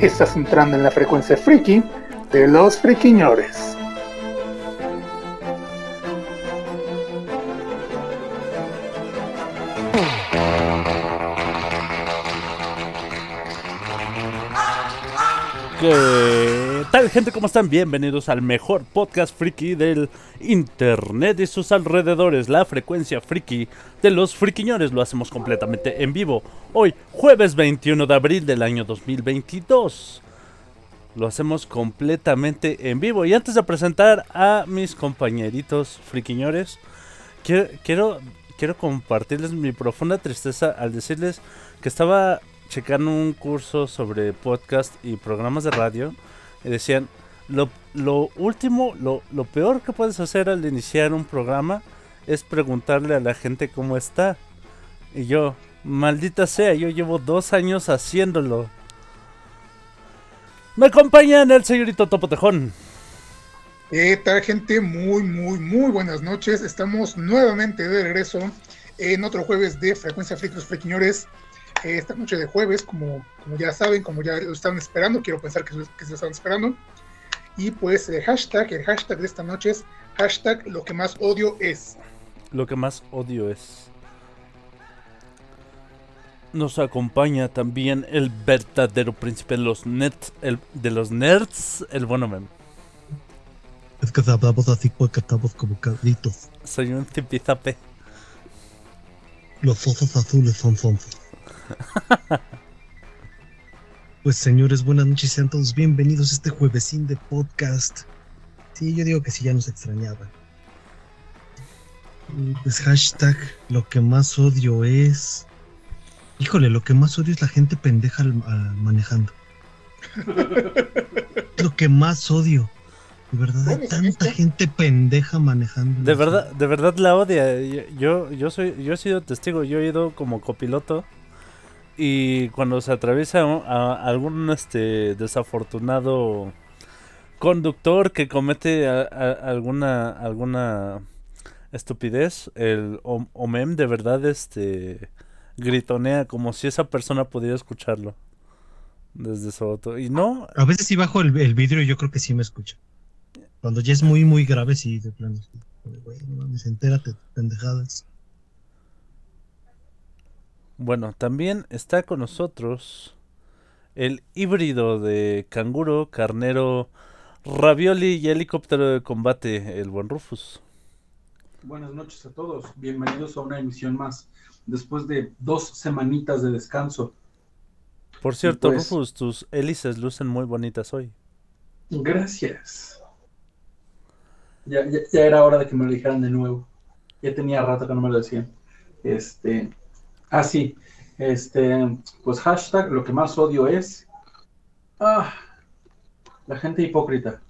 Estás entrando en la frecuencia friki de los friquiñores. ¿Qué tal gente? ¿Cómo están? Bienvenidos al mejor podcast friki del internet y sus alrededores, la frecuencia friki de los friquiñores. Lo hacemos completamente en vivo. Hoy, jueves 21 de abril del año 2022. Lo hacemos completamente en vivo. Y antes de presentar a mis compañeritos friquiñores, quiero, quiero, quiero compartirles mi profunda tristeza al decirles que estaba checando un curso sobre podcast y programas de radio y decían lo, lo último, lo, lo peor que puedes hacer al iniciar un programa es preguntarle a la gente cómo está. Y yo, maldita sea, yo llevo dos años haciéndolo. Me acompañan el señorito Topo Tejón. ¿Qué tal gente? Muy, muy, muy buenas noches. Estamos nuevamente de regreso en otro jueves de Frecuencia Friquiñores. Eh, Esta noche de jueves, como, como ya saben, como ya lo estaban esperando, quiero pensar que, que se lo estaban esperando. Y pues el hashtag, el hashtag de esta noche es hashtag lo que más odio es. Lo que más odio es. Nos acompaña también el verdadero príncipe de los nets, el, de los nerds, el bueno mem. Es que hablamos así porque estamos como cabritos. Soy un zipizape. Los osos azules son sonsos. Pues señores, buenas noches, sean todos bienvenidos a este juevesín de podcast. Sí, yo digo que sí, ya nos extrañaban. Y Pues hashtag, lo que más odio es... Híjole, lo que más odio es la gente pendeja al- al- manejando. lo que más odio. De verdad, hay tanta ¿viste? gente pendeja manejando. De verdad, de verdad la odia. Yo, yo soy, yo he sido testigo, yo he ido como copiloto y cuando se atraviesa a, algún este desafortunado conductor que comete alguna alguna estupidez, el OMEM de verdad este gritonea como si esa persona pudiera escucharlo desde su auto. Y no, A veces sí bajo el, el vidrio yo creo que sí me escucha. Cuando ya es muy, muy grave, sí, de plano. sí. Güey, no mames, entérate, pendejadas. Bueno, también está con nosotros el híbrido de canguro, carnero, ravioli y helicóptero de combate, el buen Rufus. Buenas noches a todos, bienvenidos a una emisión más, después de dos semanitas de descanso. Por cierto, pues- Rufus, tus hélices lucen muy bonitas hoy. Gracias. Ya, ya, ya era hora de que me lo dijeran de nuevo. Ya tenía rato que no me lo decían. Este, ah, sí, este, pues hashtag, lo que más odio es, ah, la gente hipócrita.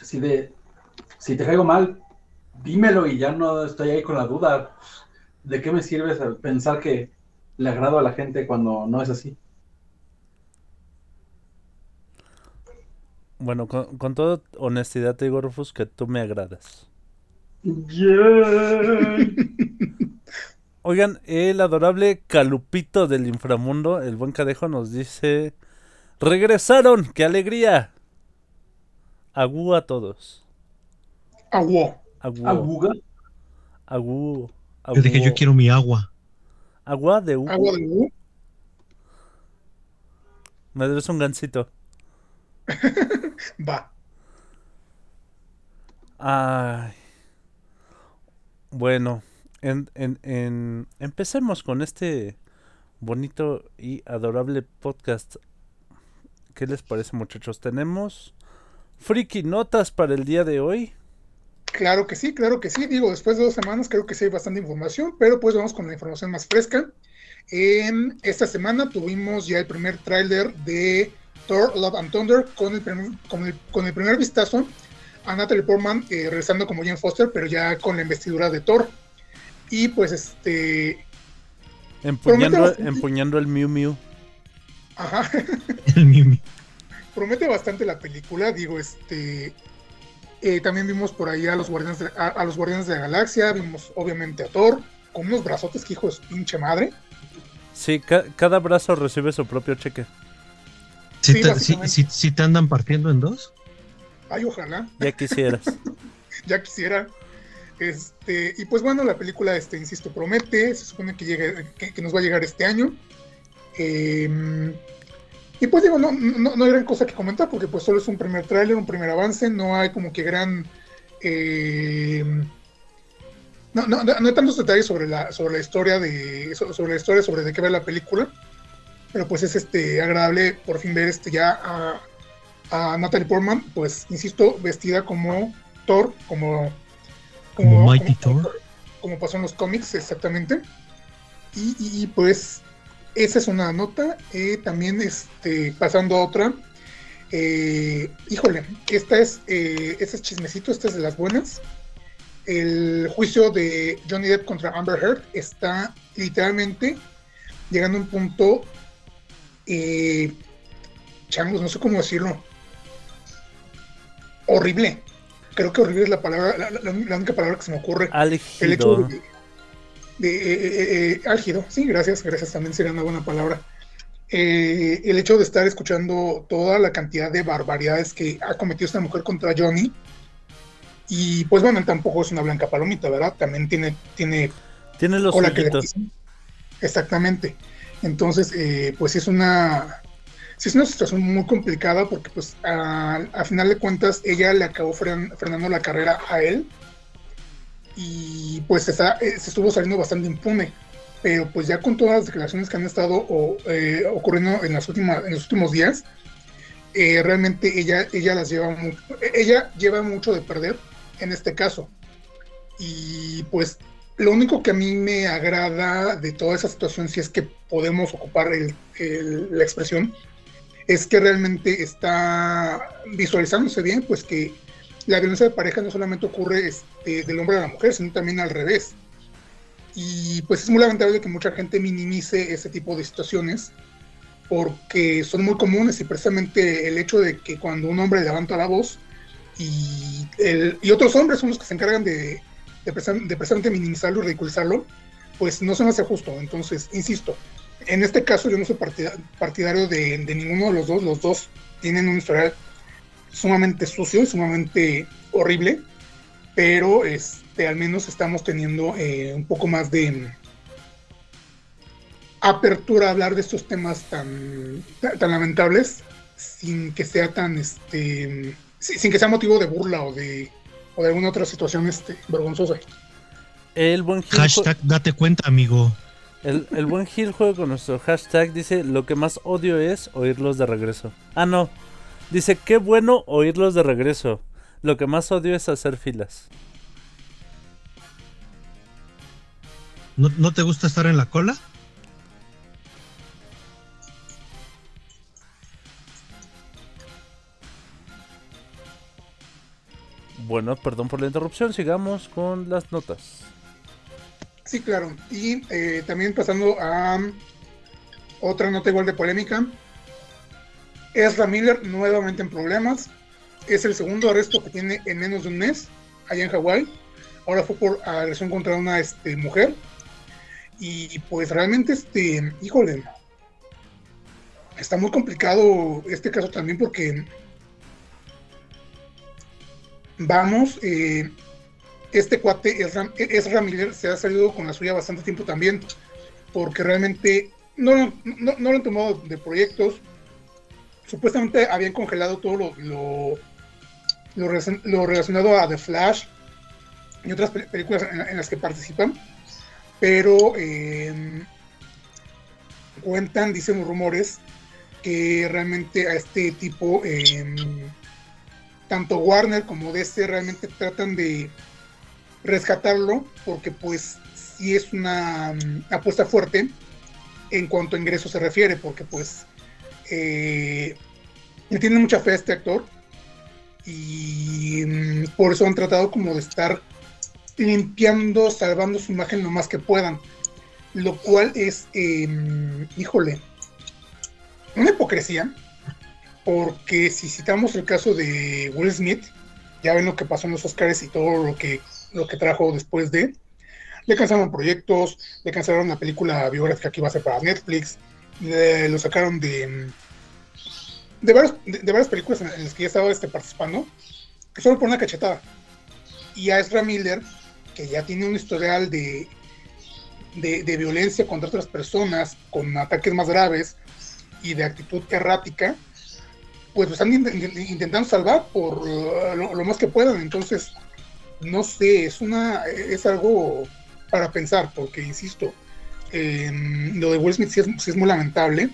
Así de, si te caigo mal, dímelo y ya no estoy ahí con la duda. ¿De qué me sirve pensar que le agrado a la gente cuando no es así? Bueno, con, con toda honestidad te digo, Rufus, que tú me agradas. Oigan, el adorable Calupito del inframundo, el buen cadejo, nos dice: ¡Regresaron! ¡Qué alegría! Agú a todos. Agua. Agú. ¿Aguga? Agú. Yo dije, agú. yo quiero mi agua. Agua de U. Agua de U. Me debes un gansito. Va. Ay. Bueno, en, en, en- empecemos con este bonito y adorable podcast. ¿Qué les parece, muchachos? Tenemos friki notas para el día de hoy. Claro que sí, claro que sí. Digo, después de dos semanas creo que sí hay bastante información, pero pues vamos con la información más fresca. En esta semana tuvimos ya el primer tráiler de Thor Love and Thunder con el primer, con el, con el primer vistazo a Natalie Portman eh, regresando como Jane Foster, pero ya con la investidura de Thor. Y pues este. Empuñando, Promete- empuñando el Mew Mew. Ajá. El Mimi. promete bastante la película, digo, este eh, también vimos por ahí a los guardianes de, a, a los guardianes de la galaxia, vimos obviamente a Thor con unos brazotes que hijo de su pinche madre. Sí, ca- cada brazo recibe su propio cheque. Si, Sí, te, si, básicamente. si- si te andan partiendo en dos, Ay, ojalá, Ya quisieras. ya quisiera. Este, y pues bueno, la película, este, insisto, promete, se supone que, llegue, que, nos va a llegar este año. Eh, y pues digo, no, no, no hay gran cosa que comentar porque pues solo es un primer tráiler, un primer avance, no hay como que gran... eh, no, no, no hay tantos detalles sobre la, sobre la historia de so- sobre la historia sobre de qué va la película pero pues es este agradable por fin ver este ya a, a Natalie Portman pues insisto vestida como Thor como Como Mighty Thor. como pasó en los cómics exactamente. Y, y- y, pues esa es una nota Eh, también este pasando a otra eh, híjole esta es eh, este es chismecito esta es de las buenas. El juicio de Johnny Depp contra Amber Heard está literalmente llegando a un punto eh, changos, no sé cómo decirlo horrible creo que horrible es la palabra la, la- la única palabra que se me ocurre el hecho Álgido. de, de, eh, eh, eh, álgido, sí, gracias, gracias, también sería una buena palabra. Eh, el hecho de estar escuchando toda la cantidad de barbaridades que ha cometido esta mujer contra Johnny, y pues bueno, él tampoco es una blanca palomita, ¿verdad? También tiene, tiene Tiene los que. Exactamente. Entonces, eh, pues sí es una sí es una situación muy complicada porque pues a, a final de cuentas ella le acabó fren- frenando la carrera a él y pues está, eh, se estuvo saliendo bastante impune. Pero pues ya con todas las declaraciones que han estado o, eh, ocurriendo en, las últimas, en los últimos días, eh, realmente ella, ella las lleva mucho, ella lleva mucho de perder en este caso. Y pues lo único que a mí me agrada de toda esa situación, si es que podemos ocupar el- el- la expresión, es que realmente está visualizándose bien, pues que la violencia de pareja no solamente ocurre este, del hombre a la mujer, sino también al revés. Y pues es muy lamentable que mucha gente minimice ese tipo de situaciones porque son muy comunes y precisamente el hecho de que cuando un hombre levanta la voz y, y otros hombres son los que se encargan de, de, de precisamente minimizarlo y ridiculizarlo, pues no se me hace justo. Entonces, insisto, en este caso yo no soy partida- partidario de, de ninguno de los dos. Los dos tienen un historial sumamente sucio y sumamente horrible, pero este, al menos estamos teniendo eh, un poco más de mm, apertura a hablar de estos temas tan, tan, tan lamentables sin que sea tan este si- sin que sea motivo de burla o de o de alguna otra situación este vergonzosa. El buen Gil, hashtag date cuenta, amigo. El, el buen Gil juega con nuestro hashtag. Dice: Lo que más odio es oírlos de regreso. Ah, no. Dice: Qué bueno oírlos de regreso. Lo que más odio es hacer filas. ¿No, no te gusta estar en la cola? Bueno, perdón por la interrupción. Sigamos con las notas. Sí, claro. Y eh, también pasando a otra nota igual de polémica. Ezra Miller nuevamente en problemas. Es el segundo arresto que tiene en menos de un mes allá en Hawái. Ahora fue por agresión contra una este, mujer. Y pues realmente, este, híjole, está muy complicado este caso también porque vamos, eh, este cuate, Ezra Miller, se ha salido con la suya bastante tiempo también, porque realmente no, no, no lo han tomado de proyectos. Supuestamente habían congelado todo lo, lo, lo, relacion- lo relacionado a The Flash y otras pe- películas en, las que participan, pero eh, cuentan, dicen rumores, que realmente a este tipo, eh, tanto Warner como DC realmente tratan de rescatarlo porque pues sí es una mm, apuesta fuerte en cuanto a ingresos se refiere, porque pues eh, le tiene mucha fe a este actor y mm, por eso han tratado como de estar limpiando, salvando su imagen lo más que puedan, lo cual es, em, híjole, una hipocresía, porque si citamos el caso de Will Smith, ya ven lo que pasó en los Oscars y todo lo que, lo que trajo después de, le cancelaron proyectos, le cancelaron la película biográfica que iba a ser para Netflix, lo sacaron de, de, varias películas en, las que ya estaba este, participando, que solo por una cachetada. Y a Ezra Miller, que ya tiene un historial de, de, violencia contra otras personas, con ataques más graves y de actitud errática, pues lo están intentando salvar por uh, lo, más que puedan. Entonces, no sé, es una es algo para pensar, porque insisto, lo de Will Smith sí es, muy lamentable,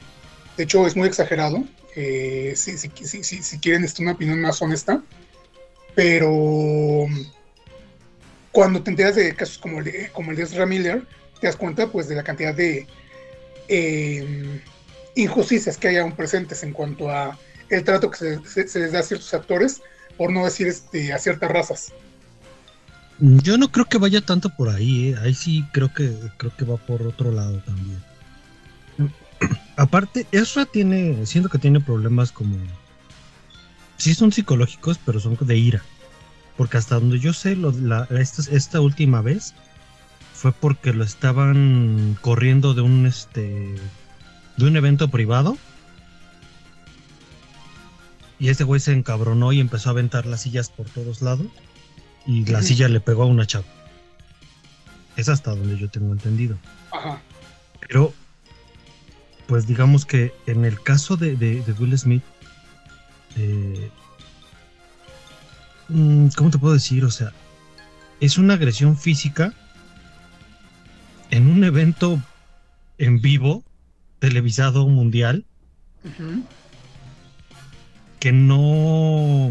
de hecho es muy exagerado, eh, si, si, quieren esta una opinión más honesta, pero cuando te enteras de casos como el de, como el de Miller, te das cuenta pues de la cantidad de em, injusticias que hay aún presentes en cuanto a el trato que se, se les da a ciertos actores, por no decir este, a ciertas razas. Yo no creo que vaya tanto por ahí, ¿eh? ahí sí creo que creo que va por otro lado también. Aparte, Ezra tiene, siento que tiene problemas como, sí son psicológicos, pero son de ira, porque hasta donde yo sé, esta, esta última vez fue porque lo estaban corriendo de un este, de un evento privado. Y ese güey se encabronó y empezó a aventar las sillas por todos lados y la silla le pegó a una chava. Es hasta donde yo tengo entendido. Ajá. Pero, pues digamos que en el caso de, Will Smith, eh, mm, ¿cómo te puedo decir? O sea, es una agresión física en un evento en vivo, televisado mundial, que no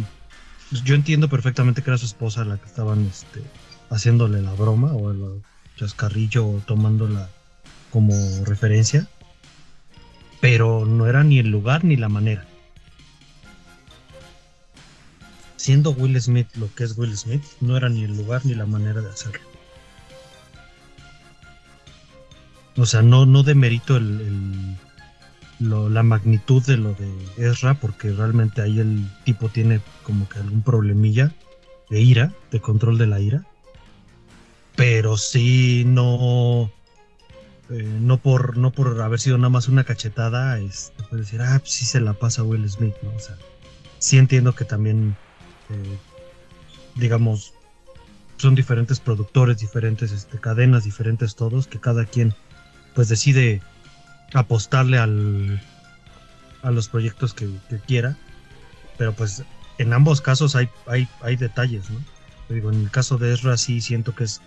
yo entiendo perfectamente que era su esposa la que estaban este, haciéndole la broma o el chascarrillo o tomándola como referencia, pero no era ni el lugar ni la manera. Siendo Will Smith lo que es Will Smith, no era ni el lugar ni la manera de hacerlo. O sea, no, no demerito el la magnitud de lo de Ezra, porque realmente ahí el tipo tiene como que algún problemilla de ira, de control de la ira. Pero sí, no. Eh, no, por, no por haber sido nada más una cachetada, este, puede decir, ah, pues sí se la pasa Will Smith, ¿no? O sea, sí entiendo que también, eh, digamos, son diferentes productores, diferentes este, cadenas, diferentes todos, que cada quien pues decide apostarle al, a los proyectos que, quiera. Pero pues en ambos casos hay, hay, hay detalles, ¿no? Digo, en el caso de Ezra sí siento que es,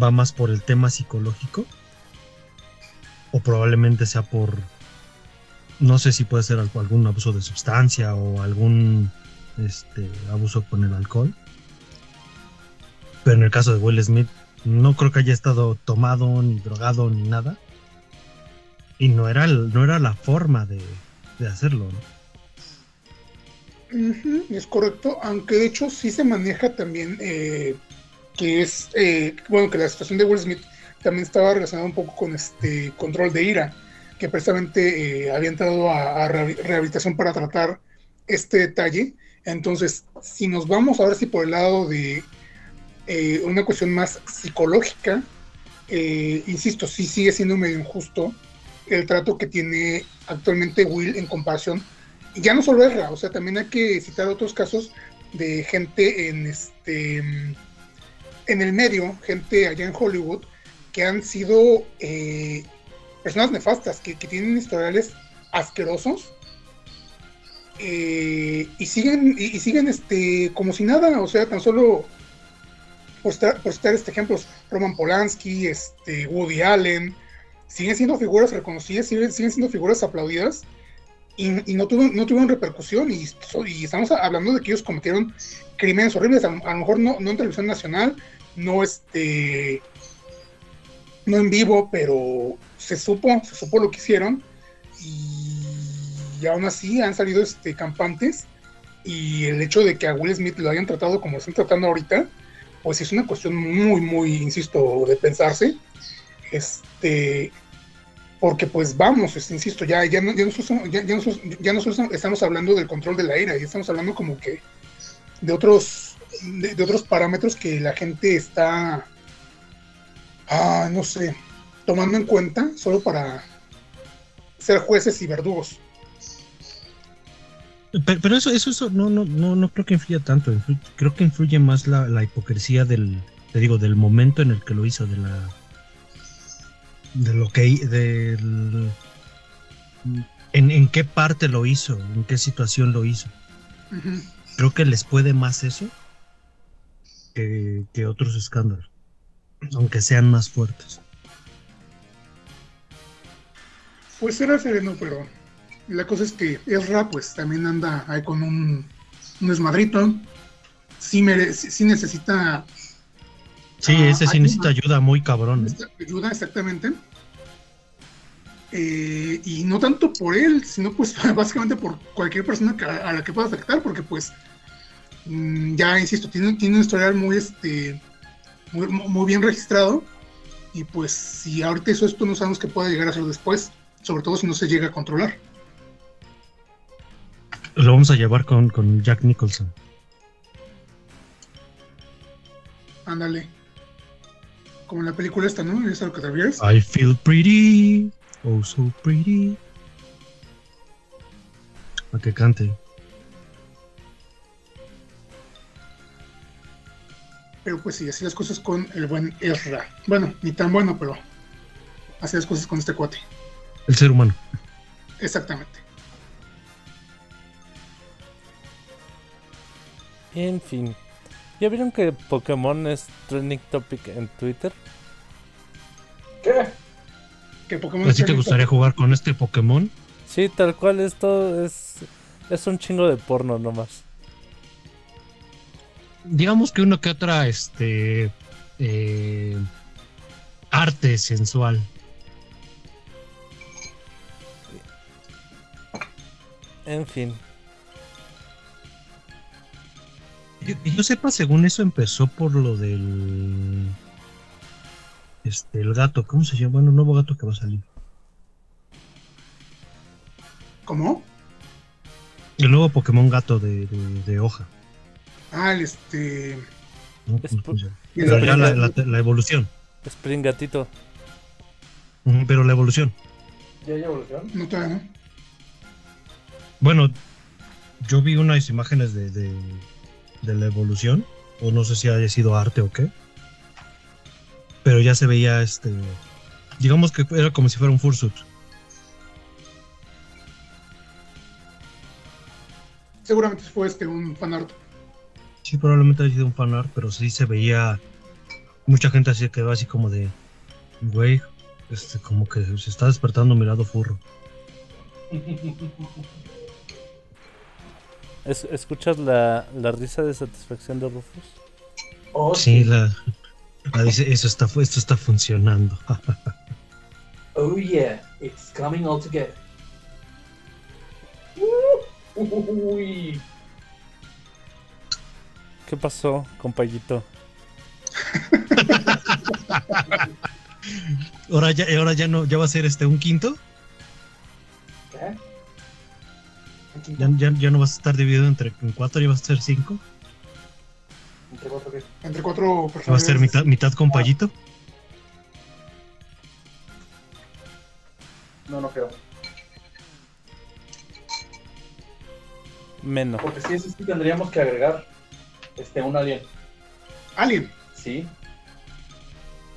va más por el tema psicológico. O probablemente sea por, no sé si puede ser algún abuso de sustancia o algún este, abuso con el alcohol. Pero en el caso de Will Smith, no creo que haya estado tomado, ni drogado, ni nada. Y no era, no era la forma de, hacerlo, es correcto, aunque de hecho sí se maneja también eh, que es, eh, bueno, que la situación de Will Smith también estaba relacionada un poco con este control de ira, que precisamente eh, había entrado a, rehabilitación para tratar este detalle. Entonces, si nos vamos a ver si por el lado de una cuestión más psicológica, insisto, sí sigue siendo medio injusto el trato que tiene actualmente Will en comparación. Y ya no solo es o sea, también hay que citar otros casos de gente en este en el medio, gente allá en Hollywood, que han sido eh, personas nefastas, que, tienen historiales asquerosos eh, y siguen y, siguen este como si nada, o sea, tan solo por estar, por estar este ejemplos, Roman Polanski, este Woody Allen, siguen siendo figuras reconocidas, siguen, siendo figuras aplaudidas y, no, tuvieron, no tuvieron repercusión y, estamos hablando de que ellos cometieron crímenes horribles, a, lo mejor no, no, en televisión nacional, no este no en vivo, pero se supo, se supo lo que hicieron y, y aún así han salido este, campantes y el hecho de que a Will Smith lo hayan tratado como lo están tratando ahorita, pues es una cuestión muy, muy, insisto, de pensarse. Este, porque pues vamos, este, insisto, ya, ya, no, ya, nosotros, ya, ya ya nosotros estamos hablando del control del aire, ya estamos hablando como que de otros, de, de otros parámetros que la gente está, ah, no sé, tomando en cuenta solo para ser jueces y verdugos. Pero, eso, eso, eso no, no, no, no creo que influya tanto. creo que influye más la, la hipocresía del, te digo, del momento en el que lo hizo, de la, de lo que, del, en, en qué parte lo hizo, en qué situación lo hizo. Creo que les puede más eso que, que otros escándalos, aunque sean más fuertes. Pues será sereno, pero la cosa es que Ezra pues también anda ahí con un, un desmadrito. Sí, mere- sí- sí necesita Sí, Ah, ese sí necesita ayuda muy cabrón. ¿eh? necesita ayuda exactamente. Eh, y no tanto por él, sino pues básicamente por cualquier persona que- a la que pueda afectar, porque pues mm, ya insisto, tiene, tiene un historial muy este muy, muy bien registrado. Y pues si ahorita hizo esto, no sabemos qué pueda llegar a hacer después, sobre todo si no se llega a controlar. Lo vamos a llevar con, con Jack Nicholson. Ándale. Como en la película esta, ¿no? ¿Es a lo que te refieres? I feel pretty, oh so pretty. A que cante. Pero pues sí, así las cosas con el buen Ezra. Bueno, ni tan bueno, pero así las cosas con este cuate. El ser humano. Exactamente. En fin. ¿Ya vieron que Pokémon es trending topic en Twitter? ¿Qué? Que Pokémon ¿Así te gustaría Topic. jugar con este Pokémon? Sí, tal cual, esto es, es un chingo de porno nomás. Digamos que uno que otra, este. eh, arte sensual. En fin. Que yo sepa, según eso empezó por lo del. Este, el gato, ¿cómo se llama? Bueno, un nuevo gato que va a salir. ¿Cómo? El nuevo Pokémon gato de, de- de hoja. Ah, el este. ¿no? Es ¿Cómo por- se llama? el- Pero ya la, la- la evolución. Spring Gatito. Pero la evolución. ¿Ya hay evolución? No todavía, ¿no? Bueno, yo vi unas imágenes de, de, de la evolución, o no sé si haya sido arte o qué, pero ya se veía este, digamos que era como si fuera un fursuit. Seguramente fue este un fanart. Sí, probablemente haya sido un fanart, pero sí se veía, mucha gente así quedó así como de, güey, este, como que se está despertando mi lado furro. Es- ¿Escuchas la, la risa de satisfacción de Rufus? Oh, Sí, la, la dice, eso está, esto está funcionando. Oh yeah, it's coming all together. Uy. ¿Qué pasó, compayito? ahora ya, ahora ya no, ya va a ser este un quinto. ¿Qué? Ya, ya, ya no vas a estar dividido entre en cuatro, ya vas a ser cinco. ¿Entre cuatro qué? Entre cuatro Va a personas. ser mitad, mitad con payito. No, no creo. Menos. Porque si es así tendríamos que agregar este un alien. Alien. Sí.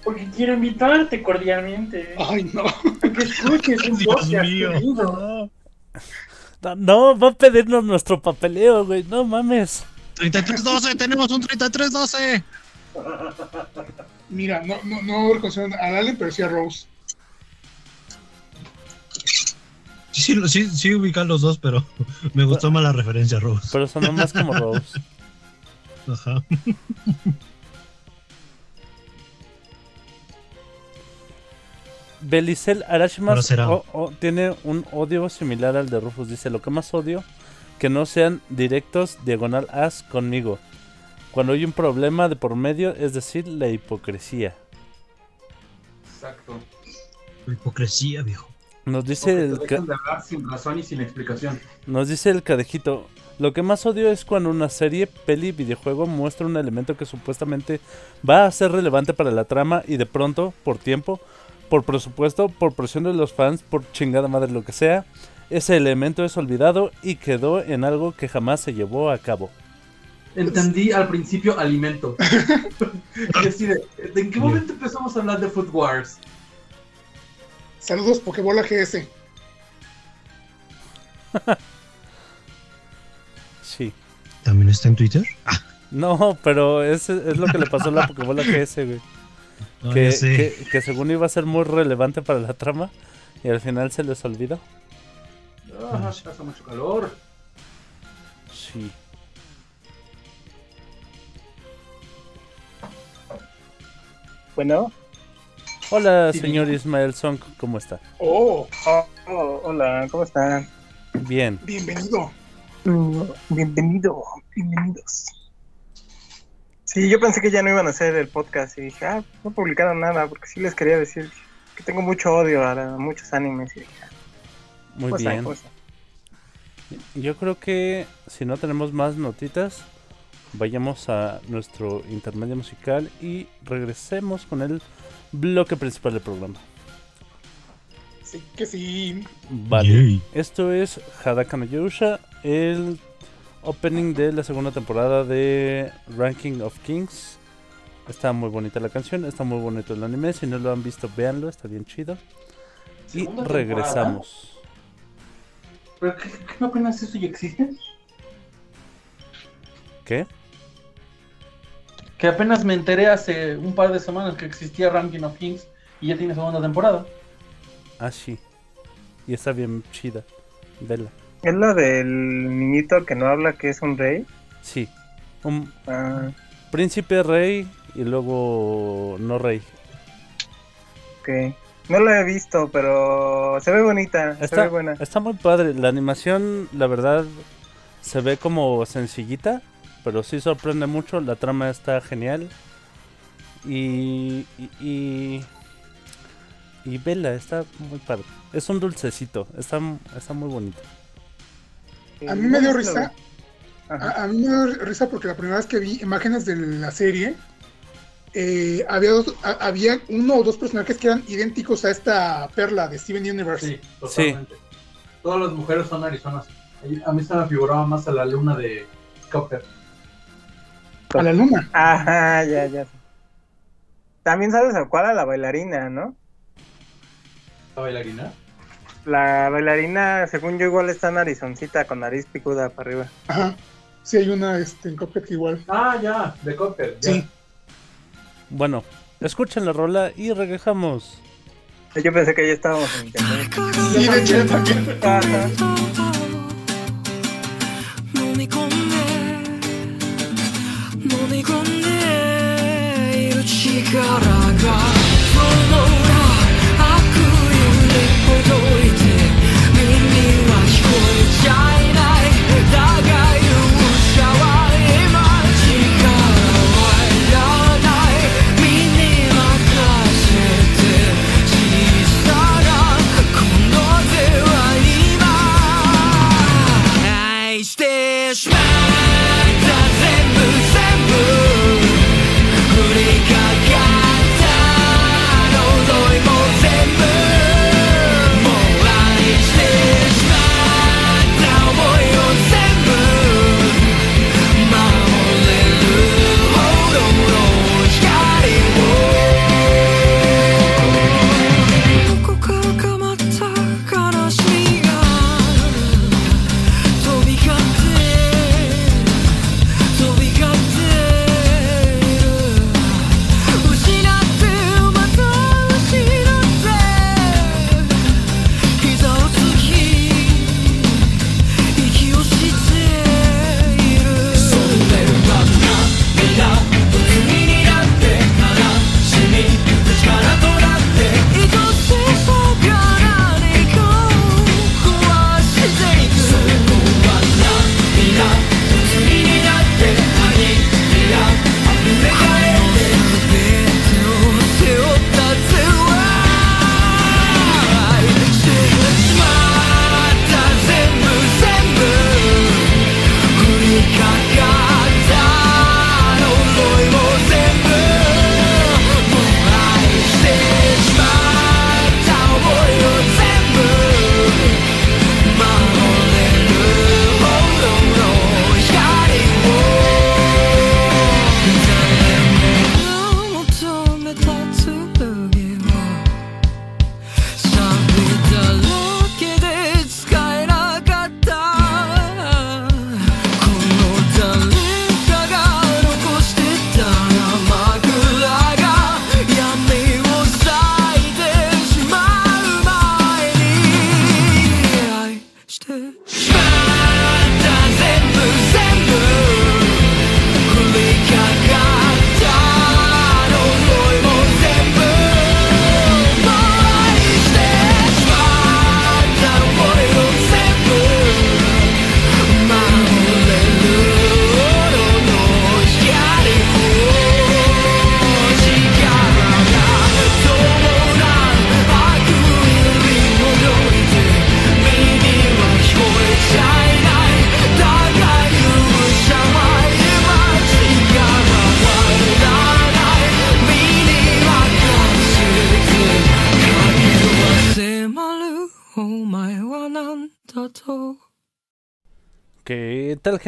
Porque quiero invitarte cordialmente. Ay, no. Que escuches un Dios mío. No, no, va a pedirnos nuestro papeleo, güey. No mames. 3312, tenemos un 3312. Mira, no, no, no reconocieron al Alien, pero sí a Rose. Sí, sí, sí, sí ubican los dos, pero me gustó más la referencia, Rose. Pero sonó más como Rose. Ajá. Belicel o- o- tiene un odio similar al de Rufus. Dice, lo que más odio, que no sean directos diagonal as conmigo. Cuando hay un problema de por medio, es decir, la hipocresía. Exacto. La hipocresía, viejo. Nos dice, el, te ca- dejan de hablar sin razón y sin explicación. nos dice el cadejito, lo que más odio es cuando una serie, peli, videojuego muestra un elemento que supuestamente va a ser relevante para la trama y de pronto, por tiempo, por presupuesto, por presión de los fans, por chingada madre lo que sea, ese elemento es olvidado y quedó en algo que jamás se llevó a cabo. Entendí al principio alimento. y así de, ¿de en qué momento empezamos a hablar de Food Wars? Saludos, Pokebola GS. Sí. ¿También está en Twitter? No, pero ese es lo que le pasó a la Pokébola GS, güey. No, que, que- que según iba a ser muy relevante para la trama y al final se les olvidó. Ah, hace mucho calor. Sí. Bueno, Hola, Sí, señor diga. Ismael Song, ¿cómo está? Oh, oh, oh, hola, ¿cómo están? Bien. bienvenido. Bienvenido, bienvenidos. Sí, yo pensé que ya no iban a hacer el podcast y dije, ah, no publicaron nada, porque sí les quería decir que tengo mucho odio a la- muchos animes y dije, ah, Muy bien. Yo creo que si no tenemos más notitas, vayamos a nuestro intermedio musical y regresemos con el bloque principal del programa. Sí, que sí. Vale. Yay. Esto es Hadaka no Yusha, el opening de la segunda temporada de Ranking of Kings. Está muy bonita la canción, está muy bonito el anime. Si no lo han visto, véanlo, está bien chido. Y regresamos. ¿Pero qué, qué no apenas eso ya existe? ¿Qué? Que apenas me enteré hace un par de semanas que existía Ranking of Kings y ya tiene segunda temporada. Ah, sí. Y está bien chida. Vela. ¿Es la del niñito que no habla que es un rey? Sí. Un Ah, príncipe rey y luego no rey. ok. No la he visto, pero se ve bonita, se Está, ve buena. está muy padre. La animación, la verdad, se ve como sencillita, pero sí sorprende mucho. La trama está genial. Y. Y. Y, y vela, está muy padre. Es un dulcecito, está, está muy bonito. A mí me dio risa. A, a mí me dio risa porque la primera vez que vi imágenes de la serie, eh, había, dos- a- había uno o dos personajes que eran idénticos a esta perla de Steven Universe. Sí, totalmente. Todas las mujeres son arizonas. A mí se me figuraba más a la luna de Copper. A la luna. Ajá, ya, ya. También sabes a cuál a la bailarina, ¿no? ¿La bailarina? La bailarina, según yo, igual está narizoncita con nariz picuda para arriba. Ajá. Sí, hay una este, en Cuphead que igual. Ah, ya, de Copper. ya. Sí. Bueno, escuchen la rola y regresamos. Yo pensé que ya estábamos en internet. Sí, de hecho, yo también. Ajá. 飲み込んで飲み込んでいる力がその裏悪意にほどいて耳は聞 こ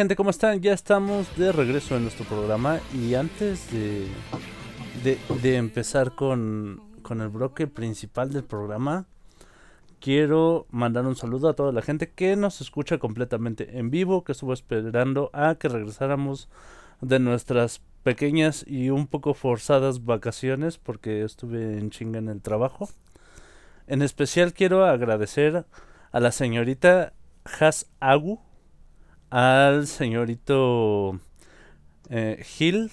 gente? ¿Cómo están? Ya estamos de regreso en nuestro programa y antes de, de, empezar con, con el bloque principal del programa, quiero mandar un saludo a toda la gente que nos escucha completamente en vivo, que estuvo esperando a que regresáramos de nuestras pequeñas y un poco forzadas vacaciones porque estuve en chinga en el trabajo. En especial quiero agradecer a la señorita Has Agu, al señorito eh, Gil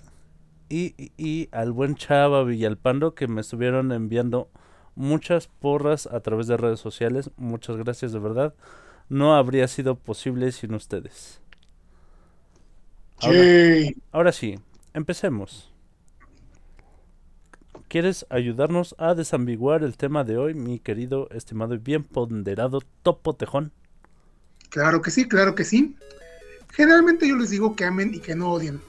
y, y- y al buen Chava Villalpando que me estuvieron enviando muchas porras a través de redes sociales. Muchas gracias de verdad. No habría sido posible sin ustedes. Ahora sí, empecemos. ¿Quieres ayudarnos a desambiguar el tema de hoy, mi querido, estimado y bien ponderado Topo Tejón? Claro que sí, claro que sí. Generalmente yo les digo que amen y que no odien.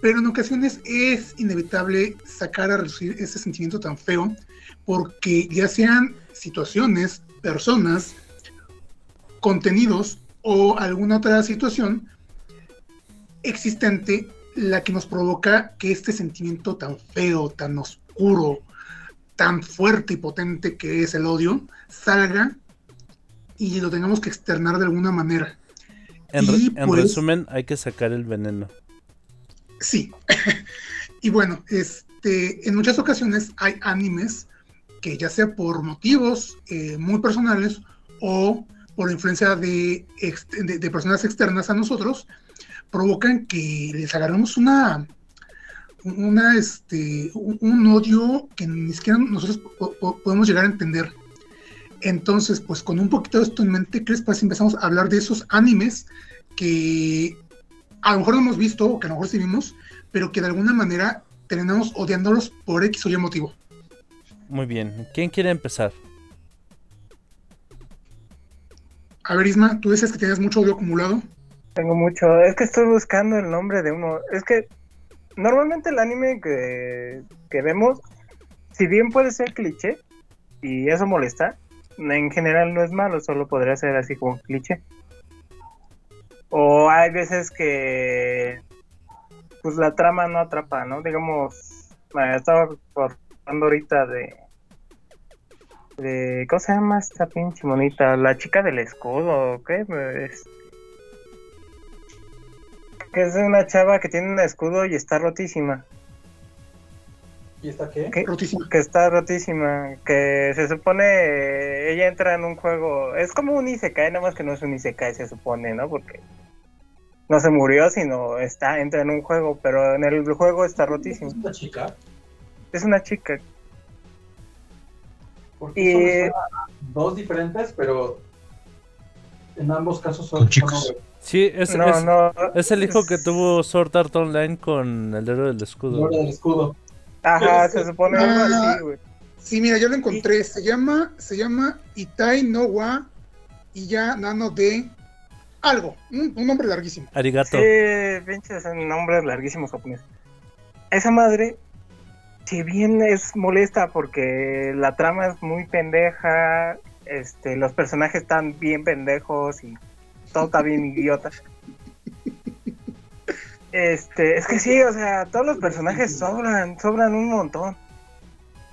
Pero en ocasiones es inevitable sacar a reducir ese sentimiento tan feo porque ya sean situaciones, personas, contenidos o alguna otra situación existente la que nos provoca que este sentimiento tan feo, tan oscuro, tan fuerte y potente que es el odio, salga y lo tengamos que externar de alguna manera. En, re- Y, en pues- resumen, hay que sacar el veneno. Sí. y bueno, este, en muchas ocasiones hay animes que ya sea por motivos eh, muy personales o por influencia de, de- de personas externas a nosotros, provocan que les agarremos una, una este, un, un odio que ni siquiera nosotros po- po- podemos llegar a entender. Entonces, pues con un poquito de esto en mente, ¿qué les parece si empezamos a hablar de esos animes que a lo mejor no hemos visto o que a lo mejor sí vimos, pero que de alguna manera terminamos odiándolos por X o Y motivo? Muy bien. ¿Quién quiere empezar? A ver, Isma, tú dices que tienes mucho odio acumulado. Tengo mucho. Es que estoy buscando el nombre de uno. Es que normalmente el anime que, que vemos, si bien puede ser cliché y eso molesta, en general no es malo, solo podría ser así como cliché. O hay veces que pues la trama no atrapa, ¿no? Digamos, estaba hablando ahorita de de ¿cómo se llama esta pinche monita? La chica del escudo, ¿qué? Es- que es una chava que tiene un escudo y está rotísima. ¿Y está qué? ¿Qué? Rotísima. Que está rotísima. Que se supone eh, ella entra en un juego. Es como un Isekai, nada más que no es un Isekai, se supone, ¿no? Porque no se murió, sino está entra en un juego, pero en el juego está rotísima. ¿Es una chica? Es una chica. Porque Y- son dos diferentes, pero en ambos casos son, chicos. Sí, es, no, es, no. es el hijo que tuvo Sword Art Online con el héroe del escudo. Gloria del escudo. Ajá, se supone algo Ah. así, güey. Sí, mira, yo lo encontré. Se llama, se llama Itai no wa y ya nano de algo. Un, un nombre larguísimo. Arigato. Sí, pinches nombres larguísimos japoneses. Esa madre, si bien es molesta porque la trama es muy pendeja, este, los personajes están bien pendejos y todo está bien idiota. Este, es que sí, o sea, todos los personajes sobran, sobran un montón.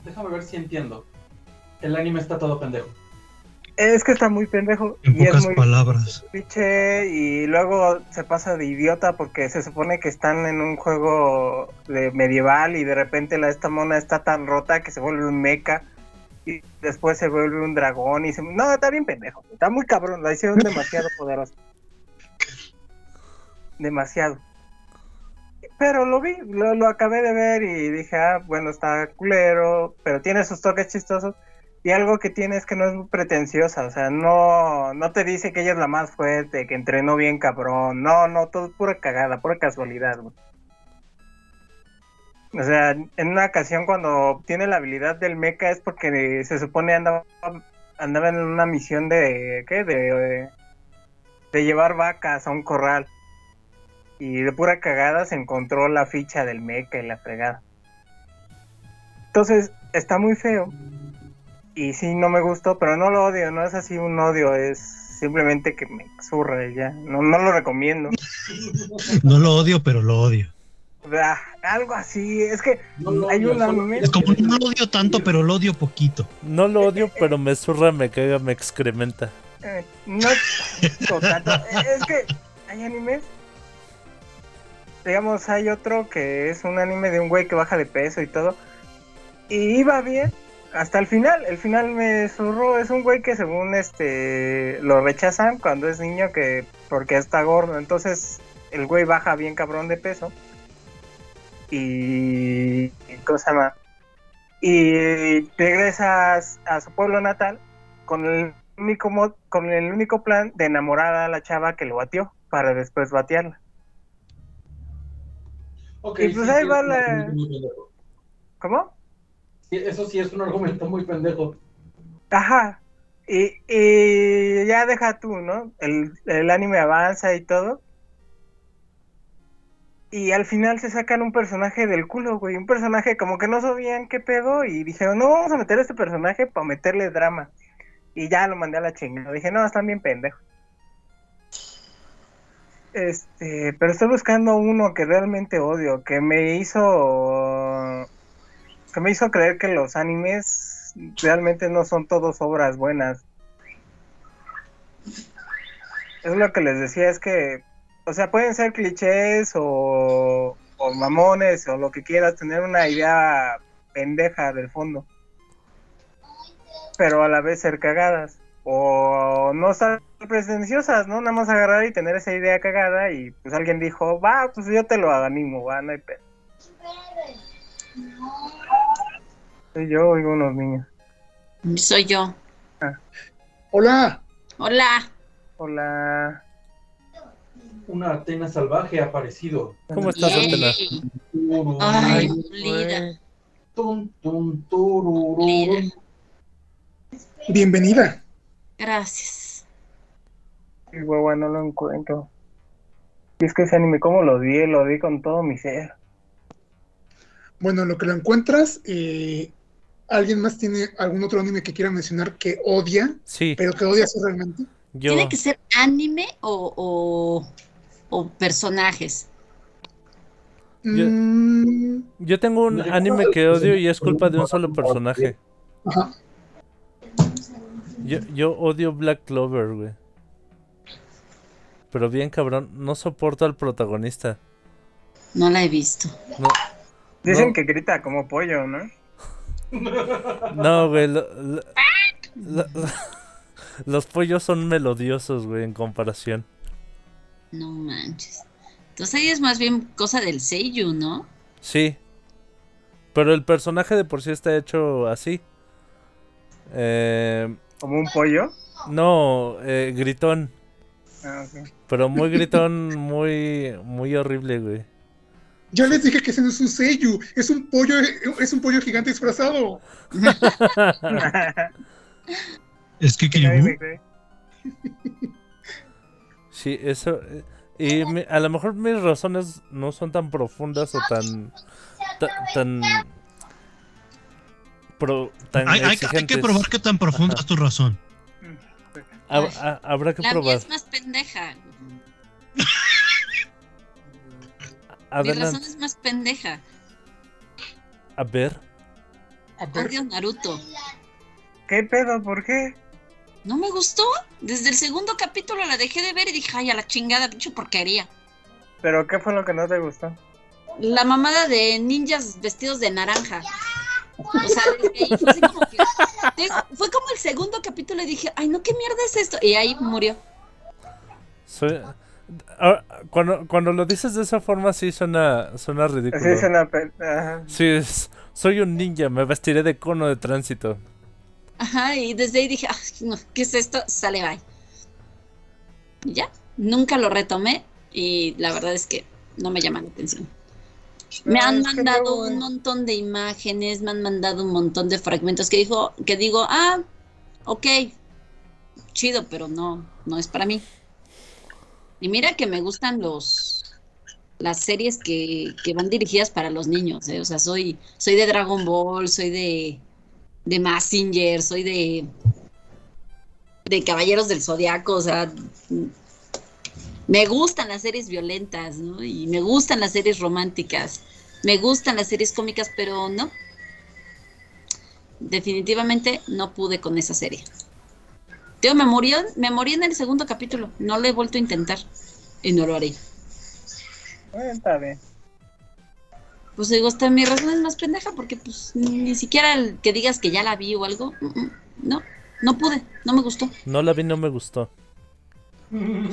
Déjame ver si entiendo. El anime está todo pendejo. Es que está muy pendejo En y es pocas muy palabras. Piche y luego se pasa de idiota porque se supone que están en un juego de medieval y de repente la esta mona está tan rota que se vuelve un mecha y después se vuelve un dragón y se no está bien pendejo está muy cabrón la hicieron demasiado poderosa demasiado pero lo vi lo, lo acabé de ver y dije ah bueno está culero pero tiene sus toques chistosos y algo que tiene es que no es muy pretenciosa, o sea, no, no te dice que ella es la más fuerte, que entrenó bien cabrón, no, no, todo es pura cagada, pura casualidad. O sea, en una ocasión cuando obtiene la habilidad del mecha es porque se supone andaba, andaba en una misión de, ¿qué? De, de llevar vacas a un corral. Y de pura cagada se encontró la ficha del mecha y la fregada. Entonces, está muy feo. Y sí, no me gustó, pero no lo odio, no es así un odio, es simplemente que me zurra ya. No, no lo recomiendo. No lo odio, pero lo odio. Algo así. Es que No hay un. Es como no lo odio tanto, pero lo odio poquito. No lo odio, pero me zurra, me caga, me excrementa. eh, no no tanto. Eh, Es que hay animes. Digamos, hay otro que es un anime de un güey que baja de peso y todo. Y iba bien hasta el final. El final me zurró. Es un güey que según este lo rechazan cuando es niño que porque está gordo. Entonces el güey baja bien cabrón de peso. Y ¿cómo se llama? Y regresas a su pueblo natal con el único mo- con el único plan de enamorar a la chava que lo batió para después batearla. Y pues sí, ahí va la-. ¿Cómo? Sí, Eso sí es un argumento muy pendejo. Ajá. Y, y ya deja tú, ¿no? El, el anime avanza y todo. Y al final se sacan un personaje del culo, güey. Un personaje como que no sabían qué pedo. Y dijeron, no, vamos a meter a este personaje para meterle drama. Y ya lo mandé a la chingada. Dije, no, están bien pendejos. Este, pero estoy buscando uno que realmente odio, que me hizo que me hizo creer que los animes realmente no son todos obras buenas. Es lo que les decía, es que, o sea, pueden ser clichés o, o mamones o lo que quieras, tener una idea pendeja del fondo, pero a la vez ser cagadas. O no estar pretenciosas, ¿no? Nada más agarrar y tener esa idea cagada y pues alguien dijo, va, pues yo te lo animo, va, no hay pedo. Soy yo, oigo unos niños. Soy yo. Hola, Hola. Hola. Una Atena salvaje ha aparecido. ¿Cómo estás, Atena? Ay, Ay, Lida. tum, tum, tururú. Lida. bienvenida. Gracias. Sí, guagua, no lo encuentro. Y es que ese anime, ¿cómo lo di? Lo di con todo mi ser. Bueno, en lo que lo encuentras, eh, ¿alguien más tiene algún otro anime que quiera mencionar que odia, Sí, pero que odia así realmente? yo. ¿Tiene que ser anime o, o, o personajes? Yo- Mm, Yo tengo un anime que odio y es culpa de un solo personaje. ajá. Yo, yo odio Black Clover, güey. Pero bien cabrón, no soporto al protagonista. No la he visto. No, Dicen No. que grita como pollo, ¿no? no güey. lo- lo- lo- los pollos son melodiosos, güey, en comparación. No manches. Entonces ahí es más bien cosa del Seiyu, ¿no? Sí. Pero el personaje de por sí está hecho así. Eh, Como un pollo. no, eh, gritón. Ah. Pero muy gritón, muy, muy horrible, güey. Yo les dije que ese no es un Seiyu, es un pollo, es un pollo gigante disfrazado. Es que. Sí, eso. eh, Y mi- a lo mejor mis razones no son tan profundas o tan. ta- tan. Pro- tan hay, hay- hay exigentes. que probar qué tan profunda Ajá. es tu razón. Hab- ha- habrá que La mía probar. es más pendeja. Mi razón es más pendeja. A ver. A ver, Odio Naruto. ¿Qué pedo? ¿Por qué? No me gustó. Desde el segundo capítulo la dejé de ver y dije, ay, a la chingada, pinche porquería. ¿Pero qué fue lo que no te gustó? La mamada de ninjas vestidos de naranja. O sea, desde ahí fue así como que. te- Fue como el segundo capítulo y dije, ay, no, ¿qué mierda es esto? Y ahí murió. Soy- ah, cuando, cuando lo dices de esa forma, sí suena, suena ridículo. Pe- ajá. Sí, es- soy un ninja, me vestiré de cono de tránsito. Ajá, y desde ahí dije, ay, no, ¿qué es esto? Sale, bye. Y ya, nunca lo retomé y la verdad es que no me llama la atención. Me No, han mandado un montón de imágenes, me han mandado un montón de fragmentos que dijo, que digo, ah, ok, chido, pero no, no es para mí. Y mira que me gustan los las series que, que van dirigidas para los niños, ¿eh? o sea, soy, soy de Dragon Ball, soy de, de Massinger, soy de de Caballeros del Zodiaco, o sea, me gustan las series violentas, ¿no? Y me gustan las series románticas, me gustan las series cómicas, pero no. Definitivamente no pude con esa serie. Tío, me murió, me morí en el segundo capítulo, no lo he vuelto a intentar y no lo haré. Bueno, está bien. Pues digo, hasta mi razón es más pendeja porque pues ni siquiera el que digas que ya la vi o algo, mm, mm, no, no pude, no me gustó. No la vi, no me gustó.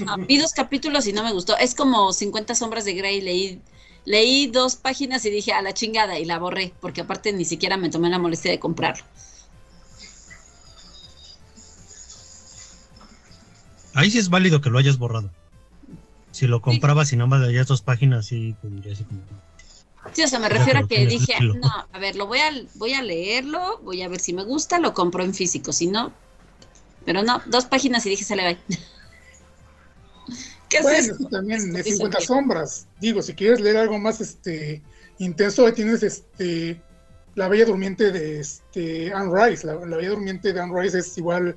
Ah, vi dos capítulos y no me gustó. Es como 50 sombras de Grey, leí, leí dos páginas y dije a la chingada y la borré, porque aparte ni siquiera me tomé la molestia de comprarlo. Ahí sí es válido que lo hayas borrado. Si lo comprabas y no más leías dos páginas, sí diría así como. Sí, o sea, me refiero a que dije, no, a ver, lo voy a, voy a leerlo, voy a ver si me gusta, lo compro en físico, si no, pero no, dos páginas y dije, se le va. ¿Qué Bueno, es es que también dice 50 que- sombras. Digo, si quieres leer algo más este intenso, ahí tienes este La Bella Durmiente de este Anne Rice. La, la Bella Durmiente de Anne Rice es igual,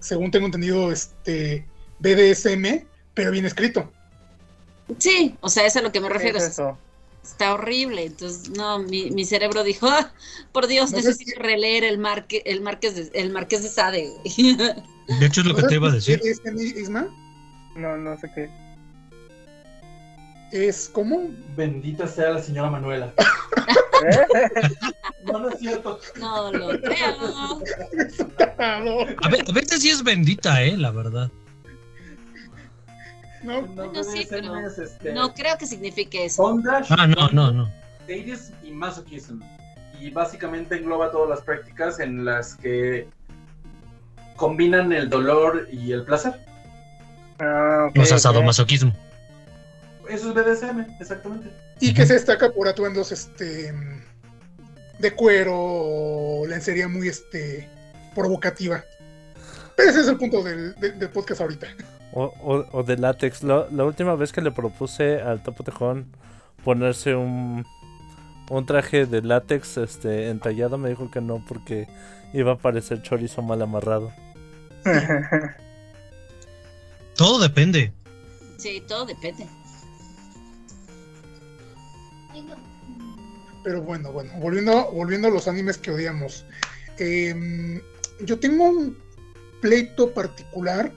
según tengo entendido, este BDSM, pero bien escrito. Sí, o sea, eso es a lo que me ¿Qué refiero. es eso? Está horrible. Entonces, no, mi, mi cerebro dijo, "Ah, por Dios, No necesito si- releer el, marque, el, Marqués de, el Marqués de Sade. güey". De hecho, es lo que ¿No te iba a decir. es BDSM, Isma? No, no sé qué. Es como Bendita sea la señora Manuela. No, no es cierto. no lo creo. A, ve- a veces sí es bendita, eh, la verdad. no, No, Bueno, sí, pero es, este, No creo que signifique eso. bondage, Ah, no, no, no. sadism y masochism. Y básicamente engloba todas las prácticas en las que combinan el dolor y el placer. Ah, ok, O sea, sadomasoquismo. Eso es BDSM, exactamente. y que se destaca por atuendos este de cuero o lencería muy este provocativa. Pero ese es el punto del, del- del podcast ahorita. O, o- o de látex. La última vez que le propuse al Topo Tejón ponerse un, un traje de látex este, entallado, me dijo que no porque iba a parecer chorizo mal amarrado. Todo depende. Sí, todo depende. Pero bueno, bueno, volviendo, volviendo a los animes que odiamos. Em, yo tengo un pleito particular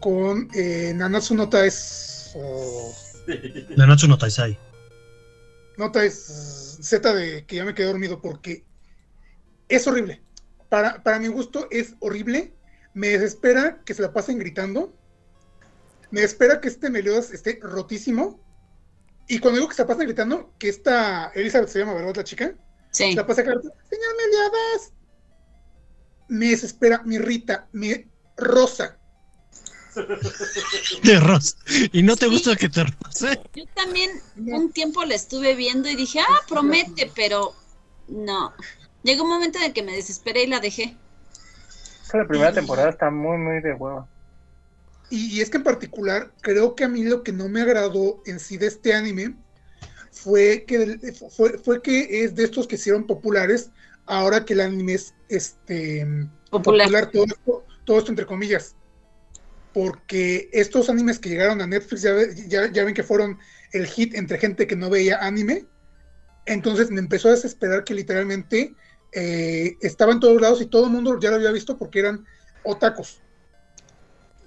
con eh, Nanatsu no Taes, Nanatsu no Taisai. no Taes Z de que ya me quedé dormido porque es horrible. Para, para mi gusto es horrible. Me desespera que se la pasen gritando. Me espera que este Meliodas esté rotísimo. Y cuando digo que se la pasen gritando, que esta Elizabeth se llama, ¿verdad? La chica. Sí. La pasa gritando, señor Meliodas. Me desespera, me irrita, me rosa. De Ross. ¿Y no te Sí. gusta que te roce? Yo también No. un tiempo la estuve viendo y dije, ah, promete, pero no. Llegó un momento en que me desesperé y la dejé. Es que la primera temporada está muy, muy de huevo. Y, y es que en particular, creo que a mí lo que no me agradó en sí de este anime fue que, fue, fue que es de estos que hicieron populares ahora que el anime es este, Popular. popular, todo, esto, todo esto entre comillas. Porque estos animes que llegaron a Netflix ya, ya, ya ven que fueron el hit entre gente que no veía anime. Entonces me empezó a desesperar que literalmente eh, estaba en todos lados y todo el mundo ya lo había visto porque eran otakus.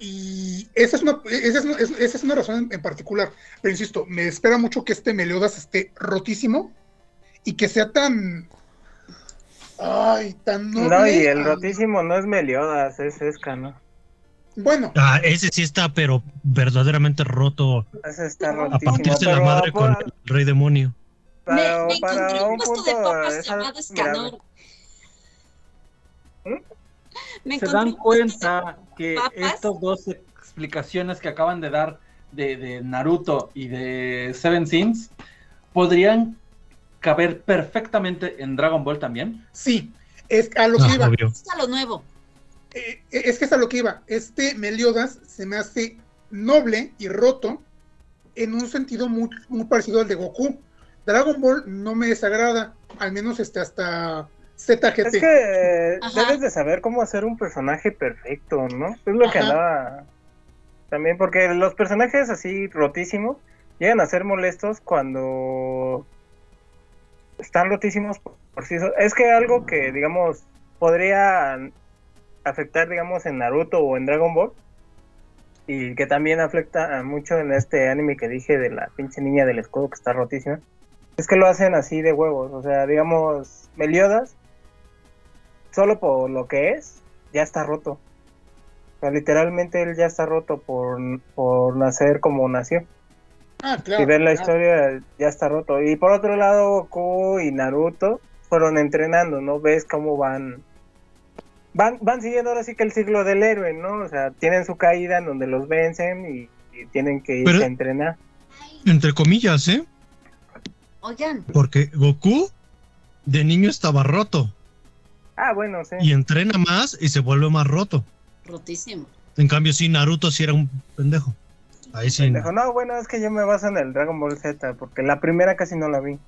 Y esa es una, esa es una, esa es una razón en, en particular. Pero insisto, me espera mucho que este Meliodas esté rotísimo y que sea tan. Ay, tan No, y el rotísimo no es Meliodas, es Esca, ¿no? Bueno, Ah, ese sí está, pero verdaderamente roto Ese está A a rotísimo. partirse la madre con el rey demonio. Me, para- me para encontré un un puesto de punto papas es llamado admirable. Escanor. Me se dan cuenta que papas. estas dos explicaciones que acaban de dar de, de Naruto y de Seven Sins podrían caber perfectamente en Dragon Ball también. sí, es a lo que Ah, iba. obvio. Es a lo nuevo. Eh, es que es a lo que iba. Este Meliodas se me hace noble y roto en un sentido muy, muy parecido al de Goku. Dragon Ball no me desagrada, al menos este, hasta ZGT. Es que Ajá. debes de saber cómo hacer un personaje perfecto, ¿no? Es lo que andaba también, porque los personajes así rotísimos llegan a ser molestos cuando están rotísimos por, sí solos. Es que algo que, digamos, podría afectar, digamos, en Naruto o en Dragon Ball, y que también afecta a mucho en este anime que dije de la pinche niña del escudo que está rotísima, es que lo hacen así de huevos. O sea, digamos, Meliodas, solo por lo que es, ya está roto. O sea, literalmente él ya está roto por, por nacer como nació. Ah, claro. Si ves la claro. historia, ya está roto. Y por otro lado, Goku y Naruto fueron entrenando, ¿no? Ves cómo van. Van, van siguiendo ahora sí que el ciclo del héroe, ¿no? O sea, tienen su caída en donde los vencen y, y tienen que irse Pero- a entrenar. Entre comillas, ¿eh? Oigan, Porque Goku de niño estaba roto Ah, bueno, sí. y entrena más y se vuelve más roto. rotísimo. En cambio, sí, Naruto sí era un pendejo. Ahí sí. No, bueno, es que yo me baso en el Dragon Ball Z, porque la primera casi no la vi.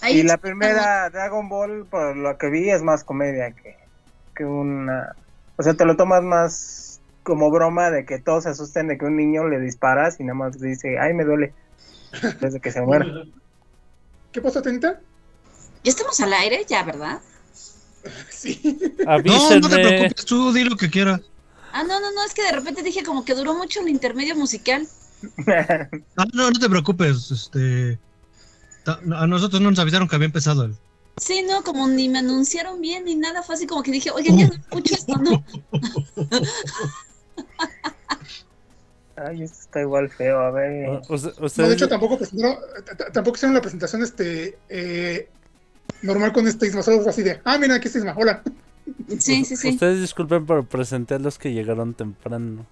Ahí y la primera Dragon Ball, por lo que vi, es más comedia que, que una... O sea, te lo tomas más como broma de que todos se asusten de que un niño le disparas y nada más dice, ay, me duele, desde que se muera. ¿Qué pasó, Tenita? Ya estamos al aire, ya, ¿verdad? Sí. No, Avísenme. no te preocupes, tú di lo que quieras. Ah, no, no, no, es que de repente dije como que duró mucho el intermedio musical. Ah, no, no te preocupes, este. A nosotros no nos avisaron que había empezado el. Sí, no, como ni me anunciaron bien ni nada, fue así como que dije, oigan, ya no escucho esto, ¿no? ay, esto está igual feo, a ver. O- o- Ustedes, No, de hecho, tampoco presentaron, tampoco hicieron la presentación este eh, normal con este Isma, solo fue así de, ah, mira, aquí está Isma, hola. Sí, sí, sí. ustedes disculpen por presentar a los que llegaron temprano.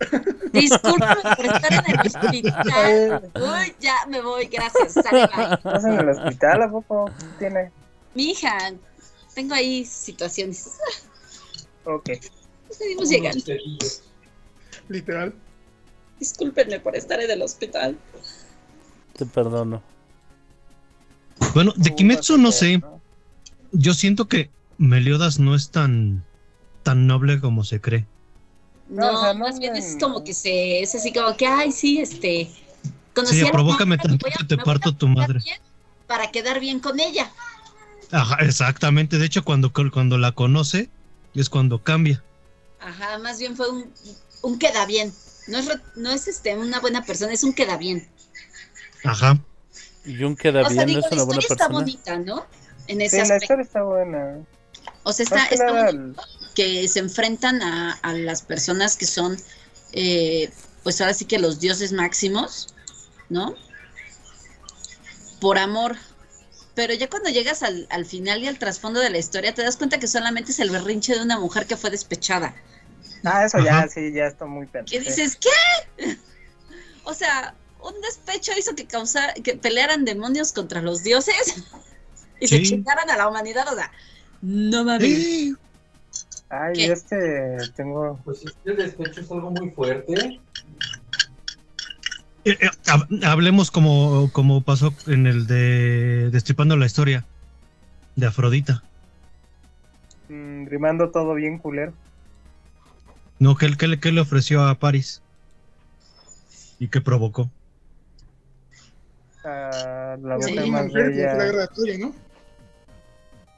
Discúlpame por estar en el hospital. Uy, ya me voy, gracias. ¿Estás en el hospital a poco? ¿Qué tiene? Mi hija, tengo ahí situaciones. Ok. Seguimos llegando. Literal. Discúlpenme por estar en el hospital. Te perdono. Bueno, de Kimetsu no sé. Yo siento que Meliodas no es tan. tan noble como se cree. No, No, o sea, no más bien es como que se, es así como que, ay, sí, este, conocí Sí, a provócame voy a- te parto tu madre. Para quedar bien con ella. Ajá, exactamente. De hecho, cuando, cuando la conoce, es cuando cambia. Ajá, más bien fue un, un queda bien. No es, no es este, una buena persona, es un queda bien. Ajá. Y un queda O sea, bien digo, es la una buena historia está persona. bonita, ¿no? En Sí, ese la aspecto. historia está buena. O sea, está, que está que se enfrentan a, a las personas que son, eh, pues ahora sí que los dioses máximos, ¿no? Por amor. Pero ya cuando llegas al, al final y al trasfondo de la historia, te das cuenta que solamente es el berrinche de una mujer que fue despechada. Ah, eso ya, Ajá. sí, ya está muy ¿Qué pendejo. dices? ¿Qué? O sea, un despecho hizo que causara, que pelearan demonios contra los dioses y se chingaran a la humanidad. O sea, no mames. Sí. Ay, ¿Qué? es que tengo. Pues es que el despecho es algo muy fuerte. Eh, eh, hab- hablemos como, como pasó en el de Destripando la historia de Afrodita. mm, rimando todo bien culero. No, ¿qué, qué, le- qué le ofreció a Paris? ¿Y qué provocó? La Sí, una más la guerra ¿no?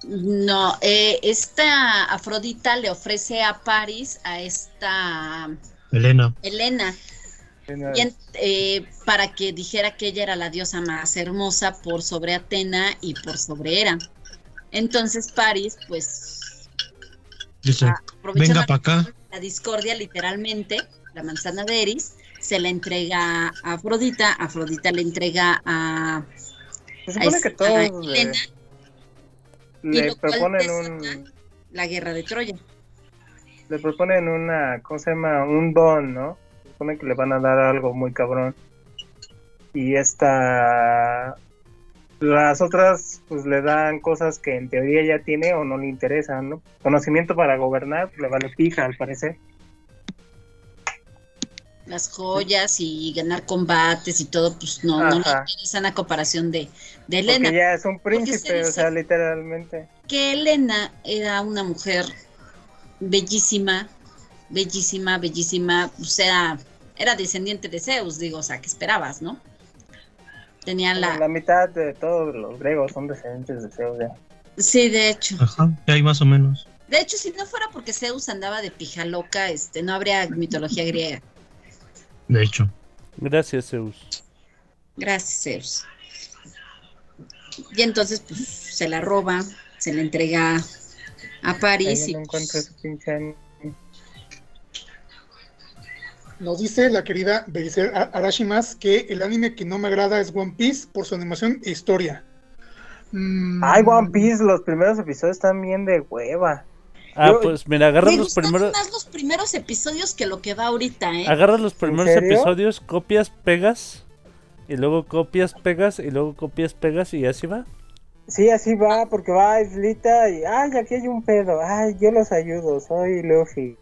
No, eh, esta Afrodita le ofrece a Paris a esta Elena. Y en- eh, para que dijera que ella era la diosa más hermosa por sobre Atena y por sobre Hera. Entonces Paris, pues, Dice, venga para acá. la discordia, literalmente, la manzana de Eris, se la entrega a Afrodita, Afrodita le entrega a, Se supone que todos Helena le, proponen un. la guerra de Troya. Le proponen una. ¿Cómo se llama? Un don, ¿no? Se supone que le van a dar algo muy cabrón. Y esta. Las otras, pues le dan cosas que en teoría ya tiene o no le interesan, ¿no? Conocimiento para gobernar, pues, le vale pija, al parecer. Las joyas y ganar combates y todo, pues no, no le interesan a comparación de, de Porque Elena. ya es un Porque se príncipe, o sea, literalmente. Que Elena era una mujer bellísima, bellísima, bellísima, o sea, era descendiente de Zeus, digo, o sea, ¿qué esperabas, no? Tenía La... la... mitad de todos los griegos son descendientes de Zeus. ya. Sí, de hecho. Ajá, ya hay más o menos. De hecho, si no fuera porque Zeus andaba de pija loca, este, no habría mitología griega. De hecho. Gracias, Zeus. Gracias, Zeus. Y entonces, pues, se la roba, se la entrega a París Ahí y no encuentro ese pinche anime. Nos dice la querida Belicer A- Arashimas que el anime que no me agrada es One Piece por su animación e historia. Mm, Ay, One Piece, los primeros episodios están bien de hueva. Ah, Yo- pues mira, agarras Me los primeros, más los primeros episodios que lo que va ahorita, ¿eh? agarras los primeros episodios, copias, pegas y luego copias, pegas y luego copias, pegas y así va. Sí, así va, porque va a Islita y, ay, aquí hay un pedo, ay, yo los ayudo, soy Luffy.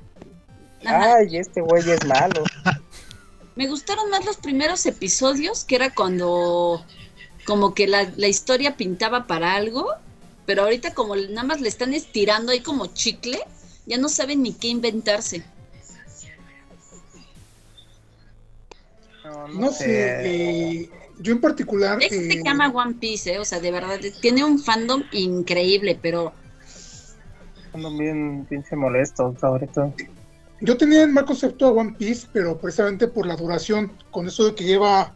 Ajá. Ay, este güey es malo. Me gustaron más los primeros episodios, que era cuando como que la, la historia pintaba para algo, pero ahorita como nada más le están estirando ahí como chicle, ya no saben ni qué inventarse. No, No sé, eh, yo en particular... Este eh, que ama One Piece, ¿eh? o sea, de verdad, tiene un fandom increíble, pero Ando bien pinche molesto ahorita. Yo tenía en mal concepto a One Piece, pero precisamente por la duración, con eso de que lleva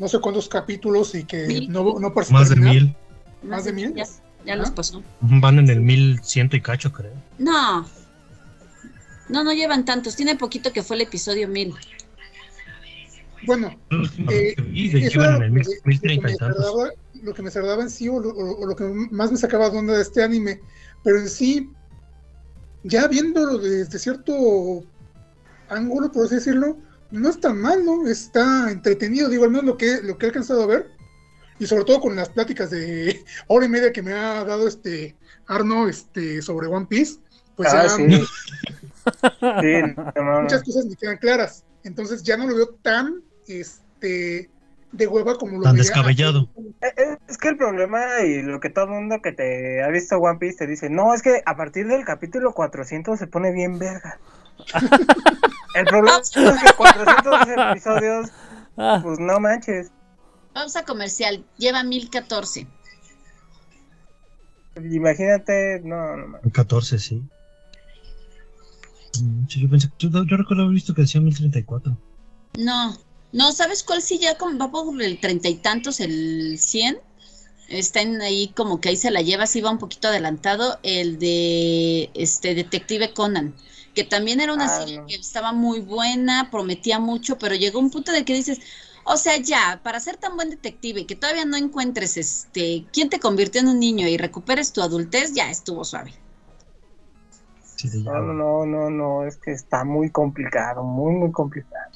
no sé cuántos capítulos y que Mil. no, no parece Más de mil. ¿Más de mil? Ya, ya Ajá. los pasó. Van en el mil ciento y cacho, creo. No. No, no llevan tantos. Tiene poquito que fue el episodio 1000. Bueno, Eh, eso era lo mil, que- lo me Lo que desagradaba en sí, o lo, o- lo que más me sacaba de onda de este anime, pero en sí, ya viéndolo desde cierto ángulo, por así decirlo, no es tan mal, ¿no? Está entretenido, digo, al menos lo que, lo que he alcanzado a ver, y sobre todo con las pláticas de hora y media que me ha dado este Arno este, sobre One Piece, pues ah, ya sí. sí, no mames. muchas cosas me quedan claras. Entonces ya no lo veo tan este de hueva como lo Tan veía descabellado. Eh, eh, Es que el problema y lo que todo el mundo que te ha visto One Piece te dice, no, es que a partir del capítulo 400 se pone bien verga. el problema es que 400 episodios, Ah, pues no manches. Pausa comercial. Lleva 1014. Imagínate, no, no mames. El 14, sí. Mm, sí, Yo, pensé, yo, yo recuerdo haber visto que decía 1034. No. No, ¿sabes cuál sí ya como va por el treinta y tantos, el 100? Está en ahí como que ahí se la lleva, sí va un poquito adelantado, el de este Detective Conan, que también era una Ah, serie no. que estaba muy buena, prometía mucho, pero llegó un punto de que dices, o sea, ya, para ser tan buen detective y que todavía no encuentres este quién te convirtió en un niño y recuperes tu adultez, ya estuvo suave. No, no, no, no, no, es que está muy complicado, muy, muy complicado.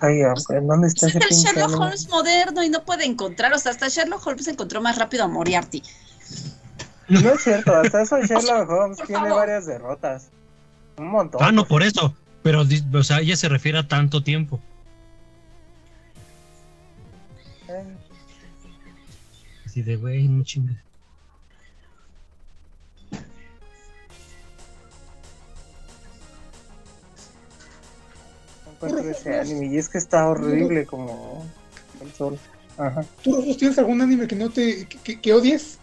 Ay, ¿en dónde está ese es el Sherlock? Holmes moderno y no puede encontrar, o sea, hasta Sherlock Holmes encontró más rápido a Moriarty. No es cierto, hasta eso Sherlock Holmes tiene favor. varias derrotas. Un montón. Ah, no, por eso. Pero, o sea, ella se refiere a tanto tiempo. Así de, güey, no chingues. no encuentro ese anime y es que está horrible como el sol. Ajá. ¿Tú Rufus, tienes algún anime que no te que, que- que odies?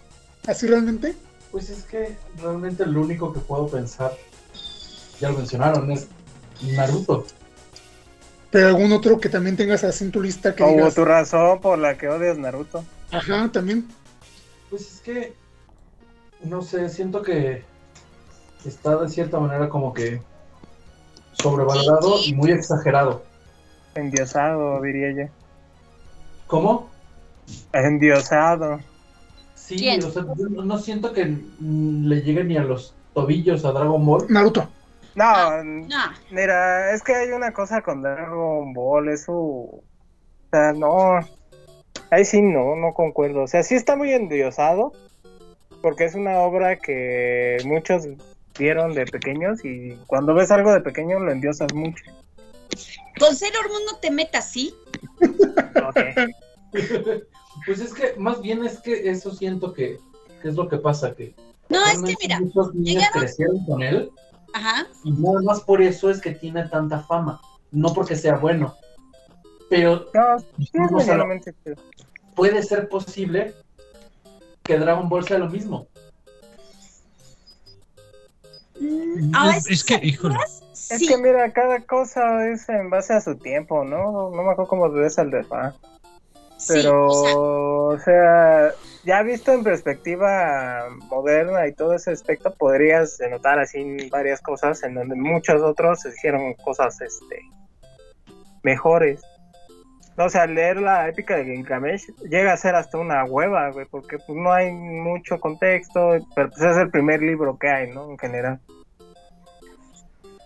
¿Así realmente? Pues es que realmente lo único que puedo pensar, ya lo mencionaron, es Naruto. Pero algún otro que también tengas así en tu lista que O digas, tu razón por la que odias Naruto. ajá, también. Pues es que, no sé, siento que está de cierta manera como que sobrevalorado y muy exagerado. Endiosado, diría yo. ¿Cómo? Endiosado. Sí, o sea, yo no siento que le llegue ni a los tobillos a Dragon Ball. Naruto. No, No, mira, es que hay una cosa con Dragon Ball, eso. O sea, no. Ahí sí no, no concuerdo. O sea, sí está muy endiosado. Porque es una obra que muchos vieron de pequeños y cuando ves algo de pequeño lo endiosas mucho. Con Sailor Moon no te metas, ¿sí? Ok. Pues es que más bien es que eso siento que, que es lo que pasa, que No, es que mira, muchos niños llegaron- crecieron con él ajá, y nada más por eso es que tiene tanta fama, no porque sea bueno. Pero No, sí O sea, puede ser posible que Dragon Ball sea lo mismo. Mm, a Es- que, híjole. Es sí, que mira, cada cosa es en base a su tiempo, ¿no? No me acuerdo cómo ves al de Fa. sí, Pero, o sea, o sea, ya visto en perspectiva moderna y todo ese aspecto, podrías denotar así varias cosas en donde muchos otros hicieron cosas este mejores. O sea, leer la épica de Gilgamesh llega a ser hasta una hueva, güey, porque pues no hay mucho contexto, pero pues es el primer libro que hay, ¿no? En general.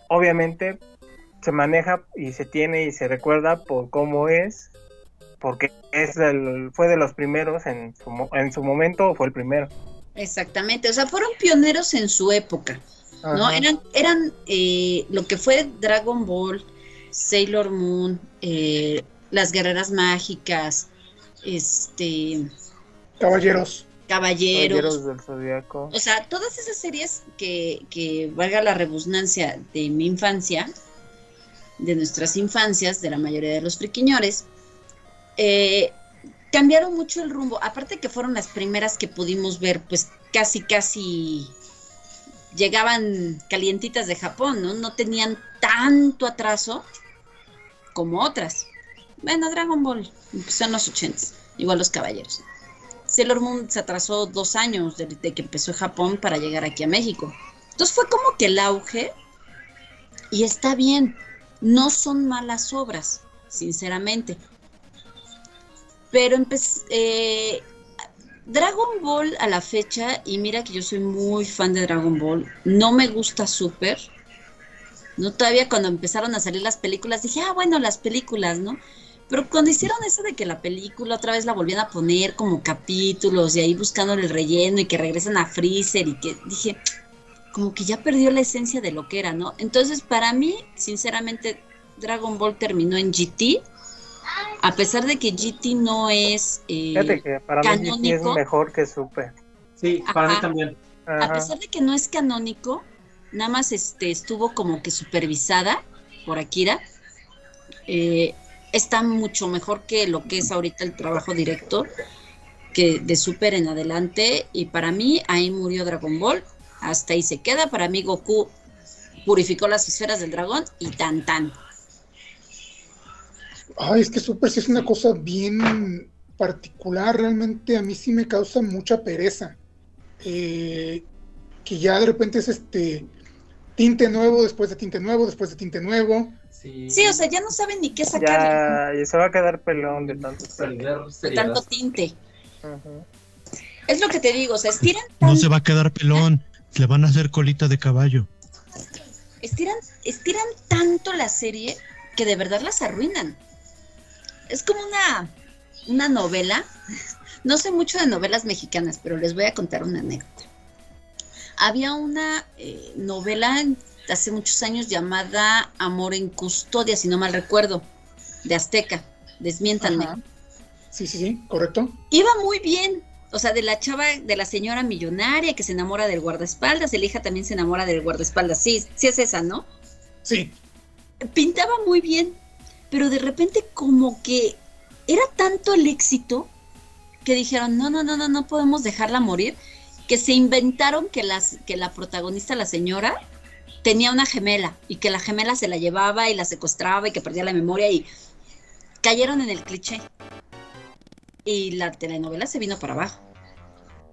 Obviamente se maneja y se tiene y se recuerda por cómo es, porque es del, fue de los primeros en su, mo- en su momento fue el primero. exactamente, o sea, fueron pioneros en su época, ¿no? Ajá. Eran, eran eh, lo que fue Dragon Ball, Sailor Moon, eh, las guerreras mágicas, este, Caballeros. caballeros, Caballeros del Zodiaco. o sea, todas esas series que, que valga la redundancia de mi infancia, de nuestras infancias, de la mayoría de los friquiñores, eh, cambiaron mucho el rumbo. Aparte que fueron las primeras que pudimos ver, pues casi, casi llegaban calientitas de Japón, ¿no? No tenían tanto atraso como otras. Bueno, Dragon Ball empezó en los 80 igual los caballeros. Sailor Moon se atrasó dos años de, de que empezó en Japón para llegar aquí a México. Entonces fue como que el auge, y está bien, no son malas obras, sinceramente. Pero empecé, eh, Dragon Ball a la fecha, y mira que yo soy muy fan de Dragon Ball, no me gusta súper. No, todavía cuando empezaron a salir las películas dije, ah, bueno, las películas, ¿no? Pero cuando hicieron eso de que la película otra vez la volvían a poner como capítulos y ahí buscando el relleno y que regresan a Freezer y que dije, como que ya perdió la esencia de lo que era, ¿no? Entonces, para mí, sinceramente, Dragon Ball terminó en GT, a pesar de que GT no es... eh, Fíjate que para mí GT es canónico. mejor que Super. Sí, para mí Ajá. también. a pesar de que no es canónico, nada más este, estuvo como que supervisada por Akira, eh, está mucho mejor que lo que es ahorita el trabajo directo que de Super en adelante y para mí ahí murió Dragon Ball, hasta ahí se queda, para mí Goku purificó las esferas del dragón y tan tan. Ay, es que Super sí es una cosa bien particular. Realmente a mí sí me causa mucha pereza. Eh, que ya de repente es este tinte nuevo, después de tinte nuevo, después de tinte nuevo. Sí, Sí, o sea, ya no saben ni qué sacar Ya, ya se va a quedar pelón de tanto. de tanto tinte. Ajá. Es lo que te digo, o sea, estiran No se va a quedar pelón. Le van a hacer colita de caballo. estiran, estiran tanto la serie que de verdad las arruinan. Es como una, una novela. No sé mucho de novelas mexicanas, pero les voy a contar una anécdota. Había una eh, novela hace muchos años llamada Amor en Custodia, si no mal recuerdo, de Azteca. Desmiéntanme. Ajá. Sí, sí, sí, correcto. Iba muy bien. O sea, de la chava, de la señora millonaria que se enamora del guardaespaldas, el hija también se enamora del guardaespaldas. Sí, sí es esa, ¿no? Sí. pintaba muy bien, pero de repente como que era tanto el éxito que dijeron, no, no, no, no, no podemos dejarla morir, que se inventaron que, las, que la protagonista, la señora, tenía una gemela y que la gemela se la llevaba y la secuestraba y que perdía la memoria y cayeron en el cliché. Y la telenovela se vino para abajo.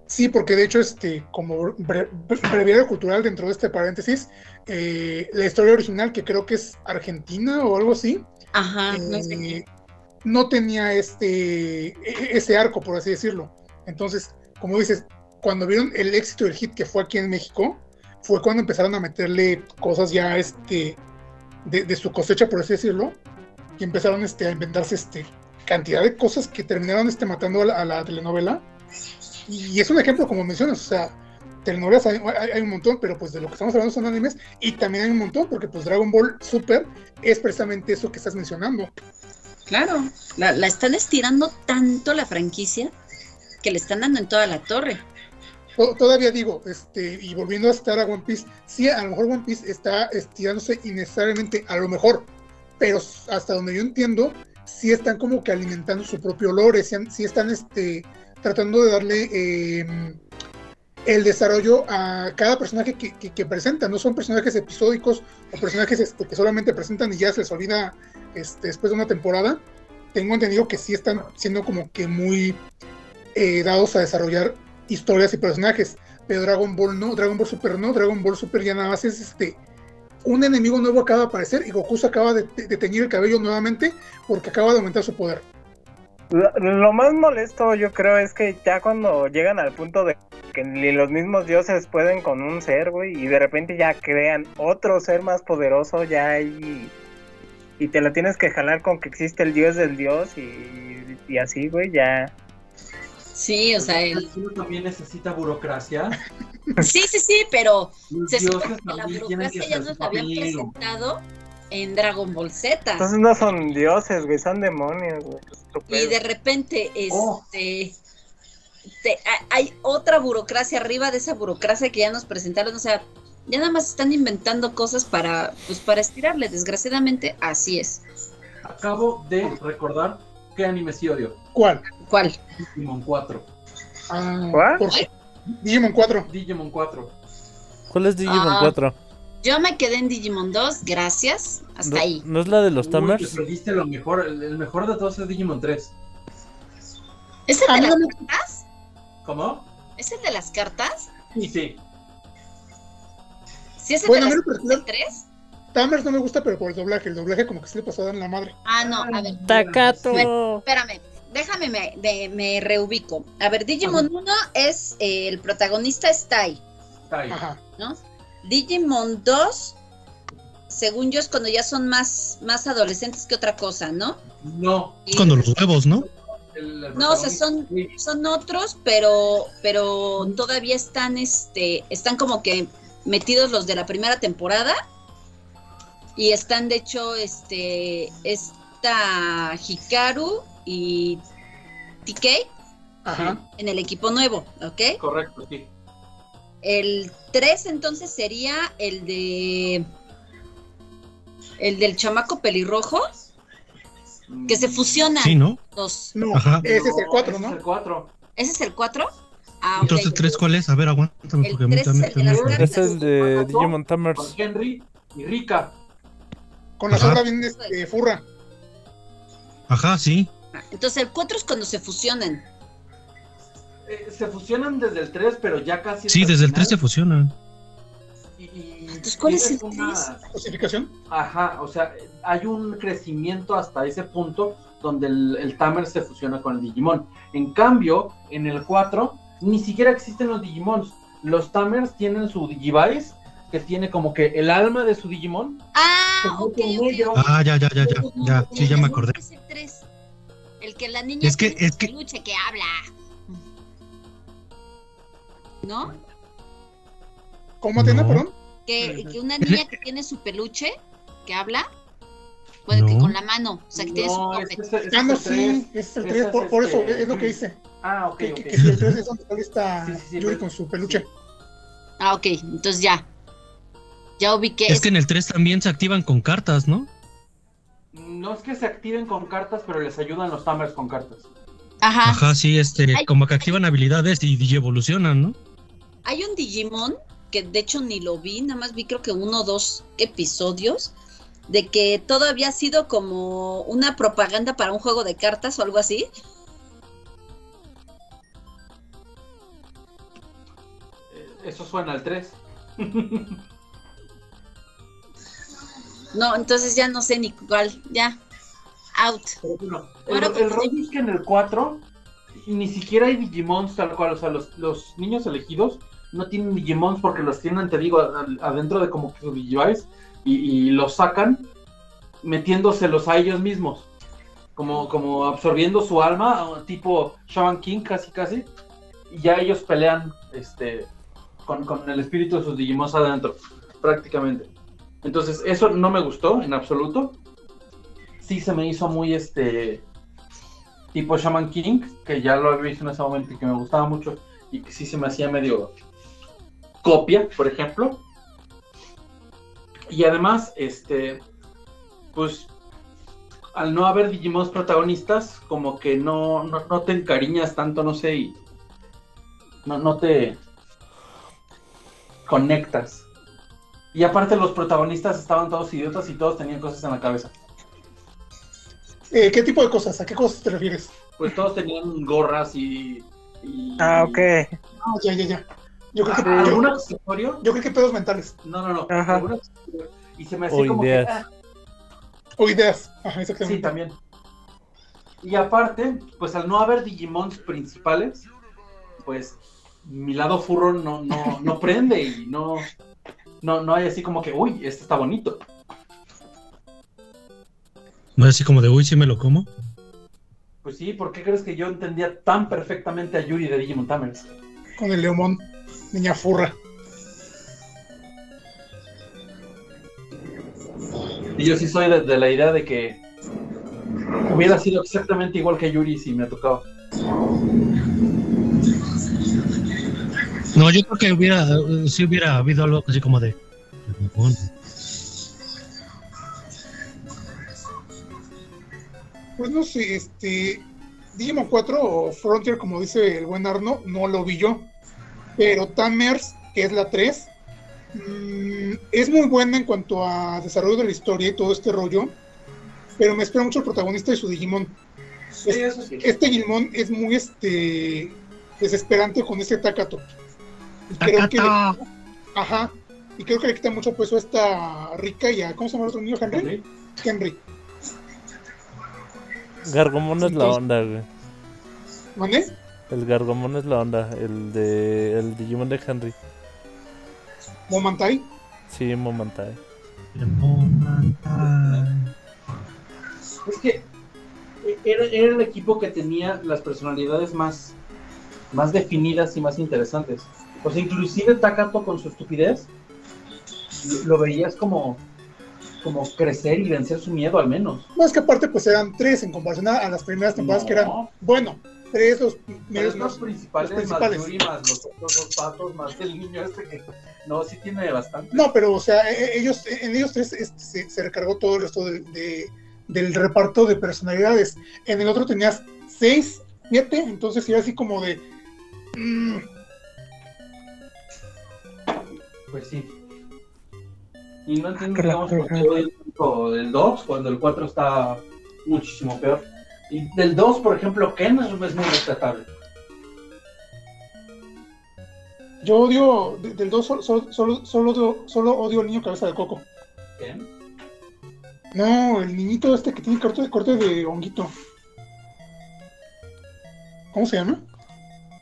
Sí, porque de hecho, este, como bre- cultural dentro de este paréntesis, eh, la historia original, que creo que es argentina o algo así, Ajá, no sé eh, no tenía este e- ese arco, por así decirlo. Entonces, como dices, cuando vieron el éxito del hit que fue aquí en México, fue cuando empezaron a meterle cosas ya este de, de su cosecha, por así decirlo, y empezaron este, a inventarse este cantidad de cosas que terminaron este, matando a la, a la telenovela. Y es un ejemplo, como mencionas, o sea, telenovelas hay, hay- hay un montón, pero pues de lo que estamos hablando son animes y también hay un montón porque pues Dragon Ball Super es precisamente eso que estás mencionando. Claro, la, la están estirando tanto la franquicia que le están dando en toda la torre. To- Todavía digo, este, y volviendo a estar a One Piece, sí, a lo mejor One Piece está estirándose innecesariamente, a lo mejor, pero hasta donde yo entiendo, sí están como que alimentando su propio lore, sí, están este, tratando de darle eh, el desarrollo a cada personaje que, que, que presentan, no son personajes episódicos o personajes este, que solamente presentan y ya se les olvida este, después de una temporada. Tengo entendido que sí están siendo como que muy eh, dados a desarrollar historias y personajes, pero Dragon Ball no, Dragon Ball Super no, Dragon Ball Super ya nada más es este un enemigo nuevo acaba de aparecer y Goku se acaba de, de teñir el cabello nuevamente porque acaba de aumentar su poder. Lo, lo más molesto yo creo es que ya cuando llegan al punto de que ni los mismos dioses pueden con un ser, güey, y de repente ya crean otro ser más poderoso ya y, y te lo tienes que jalar con que existe el dios del dios y, y así, güey, ya. Sí, o sea, el- también necesita burocracia. sí, sí, sí, pero Los se supone dioses que la burocracia que ya nos la habían presentado en Dragon Ball Z. Entonces no son dioses, güey, son demonios, güey. Y de repente, Oh. este, te- ha- hay otra burocracia arriba de esa burocracia que ya nos presentaron, o sea, ya nada más están inventando cosas para, pues, para estirarle, desgraciadamente, así es. Acabo de recordar qué anime sí odio. ¿Cuál? ¿Cuál? Digimon 4. Ah, ¿Cuál? Digimon 4. Digimon 4. ¿Cuál es Digimon Ah. 4? Yo me quedé en Digimon 2, gracias, hasta ¿No, ahí. ¿No es la de los Uy, Tamers? te perdiste lo mejor. El, el mejor de todos es Digimon 3. ¿Es el de las me- cartas? ¿Cómo? ¿Es el de las cartas? Sí, sí. ¿Sí es el Bueno, de las en lo cartas personal, 3? Tamers no me gusta, pero por el doblaje. El doblaje como que se le pasó a dar en la madre. Ah, no, a ver, ¡Tacato! espérame, déjame, me, de- me reubico. A ver, Digimon 1 es, eh, el protagonista es Tai, Está ahí. Ajá. ¿no? Digimon 2, según yo, es cuando ya son más, más adolescentes que otra cosa, ¿no? No. Y- Cuando los huevos, ¿no? el- el No, o sea, son, son otros, pero, pero todavía están, este, están como que metidos los de la primera temporada. Y están, de hecho, este, esta Hikaru y TK Ajá. en el equipo nuevo, ¿ok? Correcto, sí. El 3 entonces sería el de... El del chamaco pelirrojo, que se fusionan Sí, ¿no? los... No, Ajá. ese es el 4, ese ¿no? Es el 4. ¿Ese es el 4? Ah. Entonces, ¿tres cuál es? A ver, aguántame, El porque a mí tres es también el de las se me- cartas. Es el de Digimon Con Tamers. Henry y Rika. Con la Ajá. sombra bien este, furra. Ajá, sí. Entonces el 4 es cuando se fusionan. Eh, se fusionan desde el 3, pero ya casi. Sí, desde el final. 3 se fusionan. Y- y Entonces, ¿cuál es el una- Justificación. Ajá, o sea, hay un crecimiento hasta ese punto donde el, el Tamer se fusiona con el Digimon. En cambio, en el 4, ni siquiera existen los Digimons. Los Tamers tienen su Digivice, que tiene como que el alma de su Digimon. Ah, ok. Ah, ya, ya, ya, ya. Ya, sí, ya me acordé. Es el 3. El que la niña Es que- es que- peluche que habla. ¿No? ¿Cómo Atena, No. perdón? Que, que una niña que tiene su peluche que habla. Bueno, que con la mano. O sea, que tiene su este es el- este Ah, no, sí, 3. ese es el Ese 3, es por, por eso este- es lo que dice. Ah, ok, Que, ok. que, que si el 3 es donde Sí, sí, sí, Yuri con su peluche. Ah, ok. Entonces ya. Ya ubiqué. Es que en el 3 también se activan con cartas, ¿no? No es que se activen con cartas, pero les ayudan los Tamers con cartas. Ajá. Ajá, sí, este, Ay. como que activan habilidades y evolucionan, ¿no? Digimon que de hecho ni lo vi, nada más vi creo que uno o dos episodios de que todo había sido como una propaganda para un juego de cartas o algo así. Eh, Eso suena al 3. No, entonces ya no sé ni cuál, ya. Out. Ahora, el, el pues, rollo es que en el 4 ni siquiera hay Digimons tal cual. O sea, los, los niños elegidos no tienen Digimons porque los tienen, te digo, adentro de como que su Digivice y, y los sacan metiéndoselos a ellos mismos. Como, como absorbiendo su alma, tipo Shaman King casi casi. Y ya ellos pelean este con, con el espíritu de sus Digimons adentro, prácticamente. Entonces, eso no me gustó en absoluto. Sí se me hizo muy este tipo Shaman King, que ya lo había visto en ese momento y que me gustaba mucho, y que sí se me hacía medio copia, por ejemplo. Y además, este, pues, al no haber Digimons protagonistas, como que no, no, no te encariñas tanto, no sé, y no, no te conectas. Y aparte los protagonistas estaban todos idiotas y todos tenían cosas en la cabeza. Eh, ¿Qué tipo de cosas? ¿A qué cosas te refieres? Pues todos tenían gorras y... y- Ah, ok. Ah, ya, ya, ya. Yo creo que, Ah, yo, ¿Algún accesorio? yo creo que pedos mentales. No, no, no. Ajá. Y se me hacía O como que... ideas. ah, O ideas. Ajá, Sí, exactamente. también. Y aparte, pues al no haber Digimons principales, pues mi lado furro no, no, no prende y no, no, no hay así como que, uy, este está bonito. No es así como de, uy, sí me lo como. Pues sí, ¿por qué crees que yo entendía tan perfectamente a Yuri de Digimon Tamers? Con el Leomón. Niña furra. Y yo sí soy de, de la idea de que hubiera sido exactamente igual que Yuri si me tocaba. No, yo creo que hubiera, sí hubiera habido algo así como de. "Bueno, Pues no sé, este. Digimon 4 o Frontier, como dice el buen Arno, no lo vi yo. Pero Tamers, que es la 3, mm, es muy buena en cuanto a desarrollo de la historia y todo este rollo. Pero me espera mucho el protagonista y su Digimon. Sí, eso sí. Este Digimon es muy este desesperante con este Takato. Y creo que ajá. Y creo que le quita mucho peso a esta rica y a. ¿Cómo se llama el otro niño? Henry. Henry. Gargomon es la onda, güey. ¿Mané? El Gargomon es la onda. El de. El Digimon de Henry. Momantai. Sí, Momantai. El Momantai. Es que era, era el equipo que tenía las personalidades más, más definidas y más interesantes. O sea, inclusive Takato con su estupidez, lo, veías como, como crecer y vencer su miedo al menos. No, es que aparte pues eran tres en comparación a, las primeras temporadas que eran, No, bueno, tres los principales, los principales. más Yuri, más los otros dos patos, más el niño este que... No, sí tiene bastante. No, pero o sea, e- e- ellos, en ellos tres este, se, se recargó todo el resto de, de- del reparto de personalidades. En el otro tenías seis, siete, entonces era así como de. mm, Pues sí. Y no entiendo, digamos, tanto el 2 cuando el 4 está muchísimo peor. Y del 2, por ejemplo, Ken es, es muy respetable. yo odio, de- del 2 solo, solo, solo, solo odio, solo odio al niño cabeza de coco. Ken. No, el niñito este que tiene corte de corte de honguito. ¿Cómo se llama?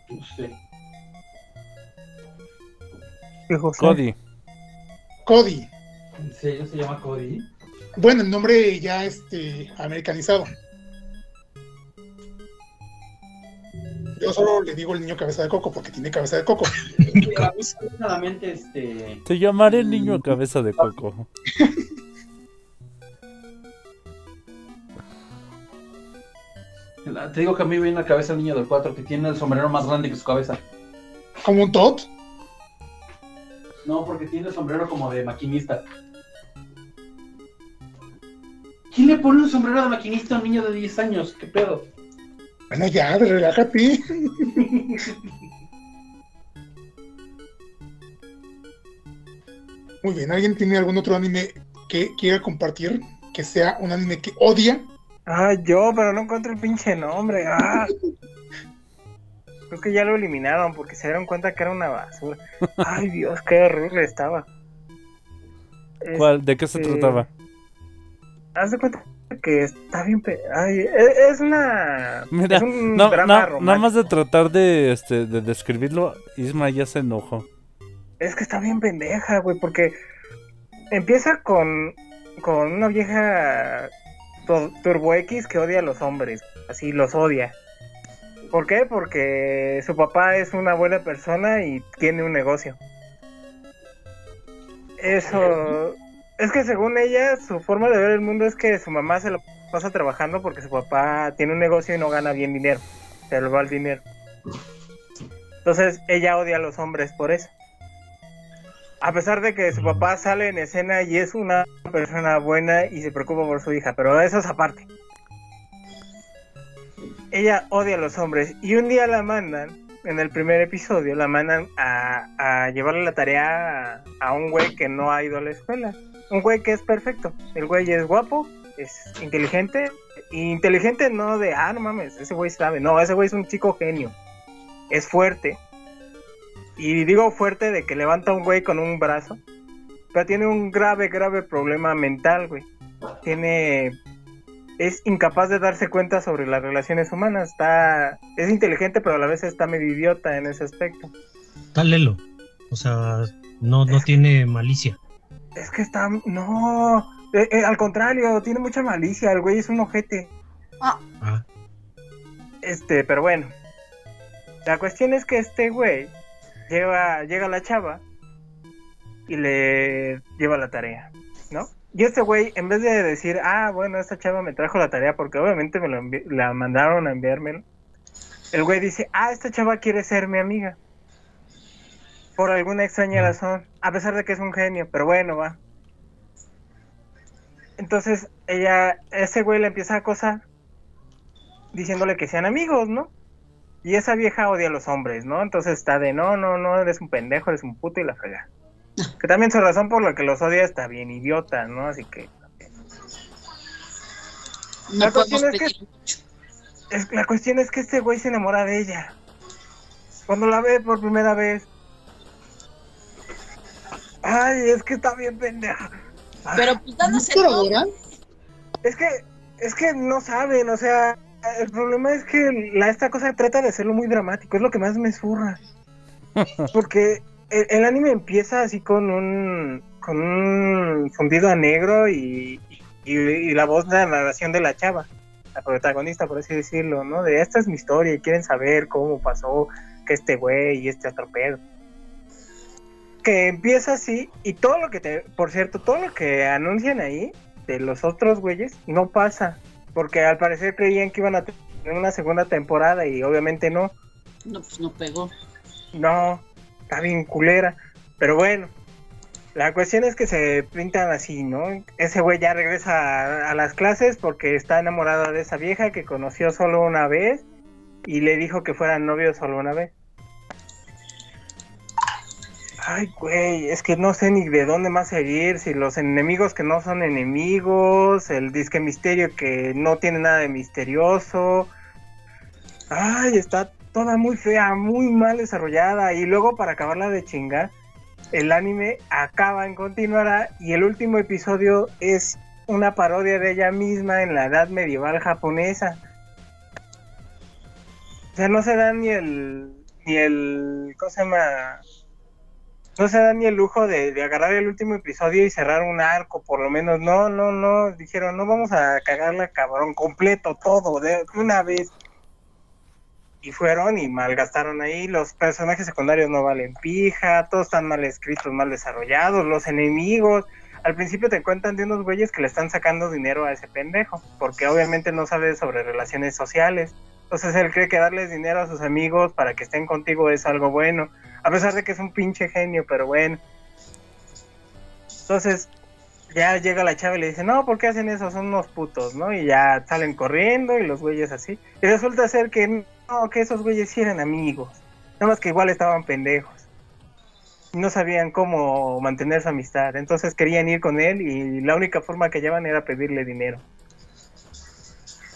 No sé. Cody. Cody. ¿En serio se llama Cody? Bueno, el nombre ya este americanizado. Yo solo le digo el niño cabeza de coco porque tiene cabeza de coco. Este. Te llamaré niño a cabeza de coco. Te digo que a mí me viene a la cabeza el niño del 4 que tiene el sombrero más grande que su cabeza. Como un Todd. No, porque tiene el sombrero como de maquinista. ¿Quién le pone un sombrero de maquinista a un niño de 10 años? ¿Qué pedo? Bueno, ya, relájate. Muy bien, ¿alguien tiene algún otro anime que quiera compartir? Que sea un anime que odia. Ah, yo, pero no encuentro el pinche nombre. Ah. Creo que ya lo eliminaron porque se dieron cuenta que era una basura. Ay, Dios, qué horrible estaba. ¿Cuál? ¿De qué se Este, trataba? Haz de cuenta que está bien. pe- Ay, e- es una. Mira, es un No, drama no, nada más de tratar de, este, de describirlo, Isma ya se enojó. Es que está bien pendeja, güey, porque empieza con, con una vieja tu- Turbo X que odia a los hombres, así los odia. ¿Por qué? Porque su papá es una buena persona y tiene un negocio. Eso. Es que según ella, su forma de ver el mundo es que su mamá se lo pasa trabajando porque su papá tiene un negocio y no gana bien dinero. Se le va el dinero. Entonces ella odia a los hombres por eso. A pesar de que su papá sale en escena y es una persona buena y se preocupa por su hija, pero eso es aparte. Ella odia a los hombres y un día la mandan, en el primer episodio, la mandan a, a llevarle la tarea a, a un güey que no ha ido a la escuela. Un güey que es perfecto. El güey es guapo, es inteligente. Y inteligente no de, ah, no mames, ese güey sabe. No, ese güey es un chico genio. Es fuerte. Y digo fuerte de que levanta a un güey con un brazo. Pero tiene un grave, grave problema mental, güey. Tiene. Es incapaz de darse cuenta sobre las relaciones humanas. Está. Es inteligente, pero a la vez está medio idiota en ese aspecto. Está lelo. O sea, no, no tiene malicia. Es que está. No. Eh, eh, al contrario, tiene mucha malicia. El güey es un ojete. Ah, Este, pero bueno. La cuestión es que este güey lleva, llega la chava y le lleva la tarea, ¿no? Y este güey, en vez de decir, ah, bueno, esta chava me trajo la tarea porque obviamente me lo la mandaron a enviármelo, el güey dice, ah, esta chava quiere ser mi amiga. Por alguna extraña Ah. razón, a pesar de que es un genio, pero bueno, va. Entonces, ella, ese güey le empieza a acosar, diciéndole que sean amigos, ¿no? Y esa vieja odia a los hombres, ¿no? Entonces está de, no, no, no, eres un pendejo, eres un puto y la frega. Que también su razón por la que los odia está bien idiota, ¿no? Así que No La cuestión es que- es, la cuestión es que este güey se enamora de ella. Cuando la ve por primera vez. Ay, es que está bien pendeja. Pero pues dándose ¿Pero todo. Es que, es que no saben, o sea, el problema es que la, esta cosa trata de hacerlo muy dramático, es lo que más me zurra. Porque el, el anime empieza así con un, con un fundido a negro y, y, y la voz de la narración de la chava, la protagonista, por así decirlo, ¿no? De esta es mi historia y quieren saber cómo pasó que este güey y este otro pedo. Que empieza así y todo lo que te, por cierto, todo lo que anuncian ahí de los otros güeyes no pasa. Porque al parecer creían que iban a tener una segunda temporada y obviamente no. No, pues no pegó. No, está bien culera. Pero bueno, la cuestión es que se pintan así, ¿no? Ese güey ya regresa a, a las clases porque está enamorado de esa vieja que conoció solo una vez y le dijo que fueran novios solo una vez. Ay, güey, es que no sé ni de dónde más seguir, si los enemigos que no son enemigos, el disque misterio que no tiene nada de misterioso. Ay, está toda muy fea, muy mal desarrollada. Y luego para acabarla de chingar, el anime acaba en continuará y el último episodio es una parodia de ella misma en la edad medieval japonesa. O sea, no se da ni el, ni el, ¿cómo se llama? No se da ni el lujo de, de agarrar el último episodio y cerrar un arco, por lo menos. No, no, no. Dijeron, no vamos a cagarla, cabrón, completo, todo, de una vez y fueron y malgastaron ahí. Los personajes secundarios no valen pija, todos están mal escritos, mal desarrollados. Los enemigos, al principio te cuentan de unos güeyes que le están sacando dinero a ese pendejo, porque obviamente no sabe sobre relaciones sociales. Entonces él cree que darles dinero a sus amigos para que estén contigo es algo bueno, a pesar de que es un pinche genio, pero bueno. Entonces ya llega la chava y le dice, no, ¿por qué hacen eso? Son unos putos, ¿no? Y ya salen corriendo y los güeyes así. Y resulta ser que no, que esos güeyes sí eran amigos. Nada más que igual estaban pendejos. No sabían cómo mantener su amistad. Entonces querían ir con él y la única forma que llevan era pedirle dinero.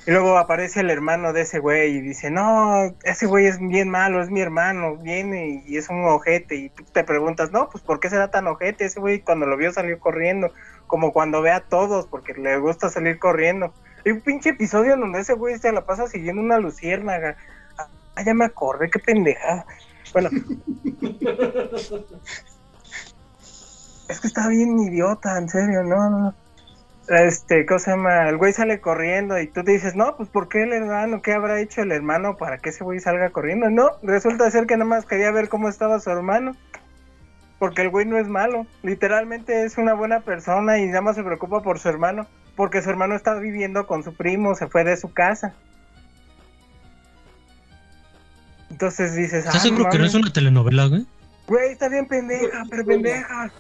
Y luego aparece el hermano de ese güey y dice, no, ese güey es bien malo, es mi hermano, viene y es un ojete. Y tú te preguntas, no, pues ¿por qué será tan ojete? Ese güey cuando lo vio salió corriendo, como cuando ve a todos, porque le gusta salir corriendo. Hay un pinche episodio donde ese güey se la pasa siguiendo una luciérnaga. Ah, ya me acordé, qué pendeja. Bueno. es que está bien idiota, en serio, no, no. Este, ¿cómo se llama? El güey sale corriendo y tú te dices, no, pues ¿por qué el hermano? ¿Qué habrá hecho el hermano para que ese güey salga corriendo? No, resulta ser que nada más quería ver cómo estaba su hermano. Porque el güey no es malo. Literalmente es una buena persona y nada más se preocupa por su hermano. Porque su hermano está viviendo con su primo, se fue de su casa. Entonces dices, ¿Estás "Ah, seguro que no es una telenovela, güey? Güey, está bien pendeja, pero pendeja.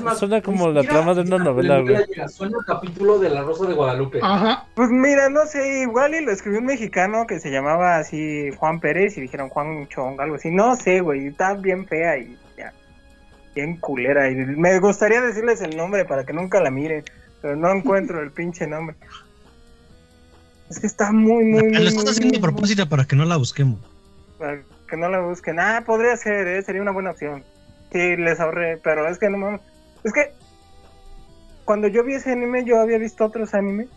Más, suena como la siquiera- trama de una novela, güey. Suena el capítulo de La Rosa de Guadalupe. Ajá. Pues mira, no sé, igual y lo escribió un mexicano que se llamaba así Juan Pérez y dijeron Juan Chong, algo así. No sé, güey, está bien fea y ya. Bien culera. Y me gustaría decirles el nombre para que nunca la miren, pero no encuentro el pinche nombre. Es que está muy, muy, muy. Lo estás haciendo a propósito para que no la busquemos. para que no la busquen. Ah, podría ser, ¿eh? sería una buena opción. Sí, les ahorré, pero es que no mames. Es que cuando yo vi ese anime, yo había visto otros animes.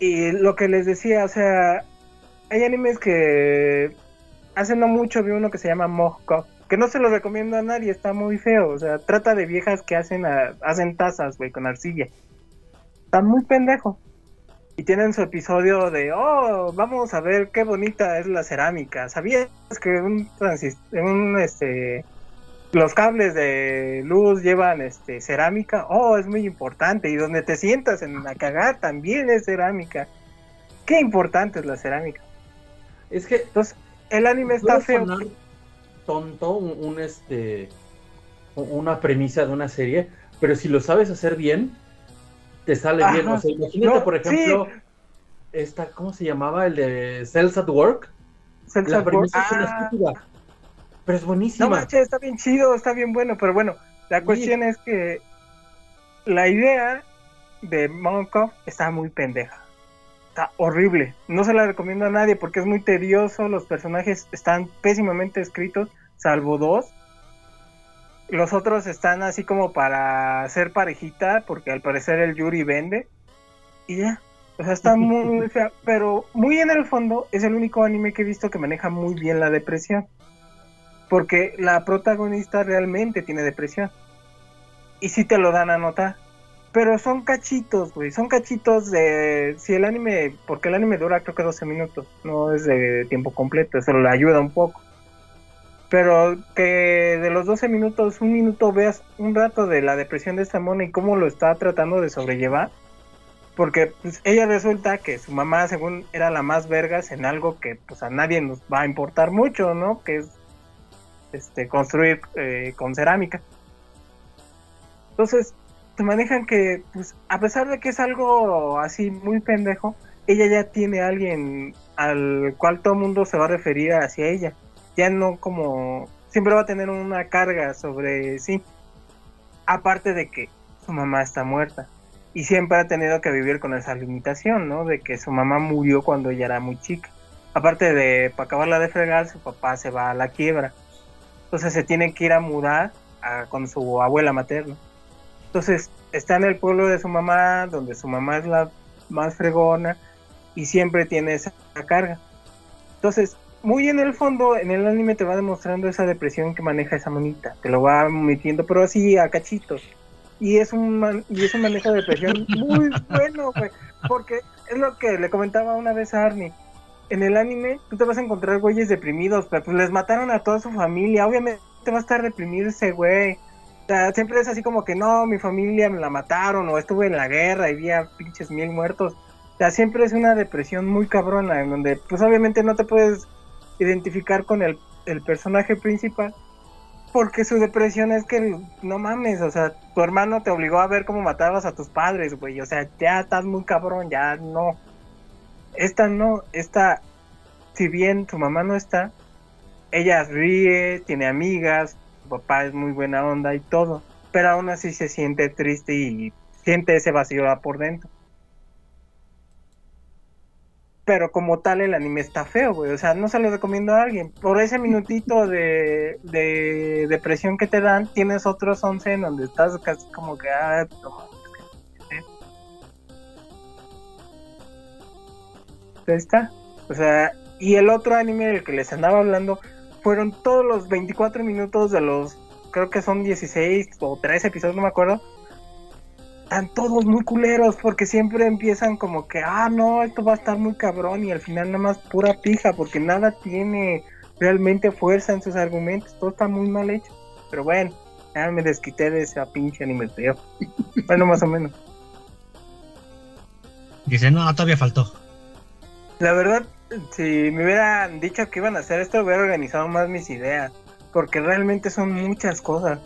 Y lo que les decía, o sea, hay animes que hace no mucho vi uno que se llama Mojco, que no se lo recomiendo a nadie, está muy feo. O sea, trata de viejas que hacen, a- hacen tazas, güey, con arcilla. Está muy pendejo. Y tienen su episodio de, oh, vamos a ver qué bonita es la cerámica. ¿Sabías que un un este los cables de luz llevan este cerámica? Oh, es muy importante. Y donde te sientas en la cagar también es cerámica. Qué importante es la cerámica. Es que Entonces, el anime está feo. tonto un, un, este una premisa de una serie, pero si lo sabes hacer bien, te sale bien. O sea, imagínate, No, por ejemplo, sí. esta, ¿cómo se llamaba? El de Cells at Work. Cells La at Work. premisa es una Ah, pero es buenísima. No manches, está bien chido, está bien bueno, pero bueno, la cuestión es que la idea de Monko está muy pendeja. Está horrible. No se la recomiendo a nadie porque es muy tedioso, los personajes están pésimamente escritos, salvo dos. Los otros están así como para ser parejita, porque al parecer el Yuri vende. Y ya. O sea, está muy, muy fea. Pero muy en el fondo es el único anime que he visto que maneja muy bien la depresión porque la protagonista realmente tiene depresión. Y sí te lo dan a notar. Pero son cachitos, güey. Son cachitos de. Si el anime. Porque el anime dura creo que 12 minutos. No es de tiempo completo. Eso le ayuda un poco. Pero que de los 12 minutos, un minuto veas un rato de la depresión de esta mona y cómo lo está tratando de sobrellevar. Porque pues, ella resulta que su mamá, según era la más vergas en algo que pues a nadie nos va a importar mucho, ¿no? Que es este, construir eh, con cerámica. Entonces, te manejan que, pues, a pesar de que es algo así muy pendejo, ella ya tiene alguien al cual todo el mundo se va a referir hacia ella. Ya no como, siempre va a tener una carga sobre sí. Aparte de que su mamá está muerta. Y siempre ha tenido que vivir con esa limitación, ¿no? De que su mamá murió cuando ella era muy chica. Aparte de, para acabarla de fregar, su papá se va a la quiebra. Entonces se tiene que ir a mudar a- con su abuela materna. Entonces está en el pueblo de su mamá, donde su mamá es la más fregona y siempre tiene esa carga. Entonces, muy en el fondo, en el anime te va demostrando esa depresión que maneja esa monita. Te lo va metiendo, pero así a cachitos. Y es un, man- y es un manejo de depresión muy bueno, güey. Porque es lo que le comentaba una vez a Arnie en el anime tú te vas a encontrar güeyes deprimidos, pero pues les mataron a toda su familia, obviamente va a estar deprimido ese güey. O sea, siempre es así como que no, mi familia me la mataron o estuve en la guerra y vi a pinches mil muertos. O sea, siempre es una depresión muy cabrona en donde pues obviamente no te puedes identificar con el, el personaje principal porque su depresión es que no mames, o sea, tu hermano te obligó a ver cómo matabas a tus padres, güey, o sea, ya estás muy cabrón, ya no. Esta no, esta, si bien su mamá no está, ella ríe, tiene amigas, su papá es muy buena onda y todo, pero aún así se siente triste y siente ese vacío por dentro. Pero como tal el anime está feo, güey, o sea, no se lo recomiendo a alguien. Por ese minutito de, de depresión que te dan, tienes otros 11 en donde estás casi como que, ah, no, Ahí está. O sea, y el otro anime del que les andaba hablando fueron todos los 24 minutos de los, creo que son 16 o 13 episodios, no me acuerdo. Están todos muy culeros porque siempre empiezan como que, ah, no, esto va a estar muy cabrón y al final nada más pura pija porque nada tiene realmente fuerza en sus argumentos, todo está muy mal hecho. Pero bueno, ya me desquité de esa pinche anime feo. bueno, más o menos. Dice, no, todavía faltó. La verdad, si me hubieran dicho que iban a hacer esto, hubiera organizado más mis ideas. Porque realmente son muchas cosas.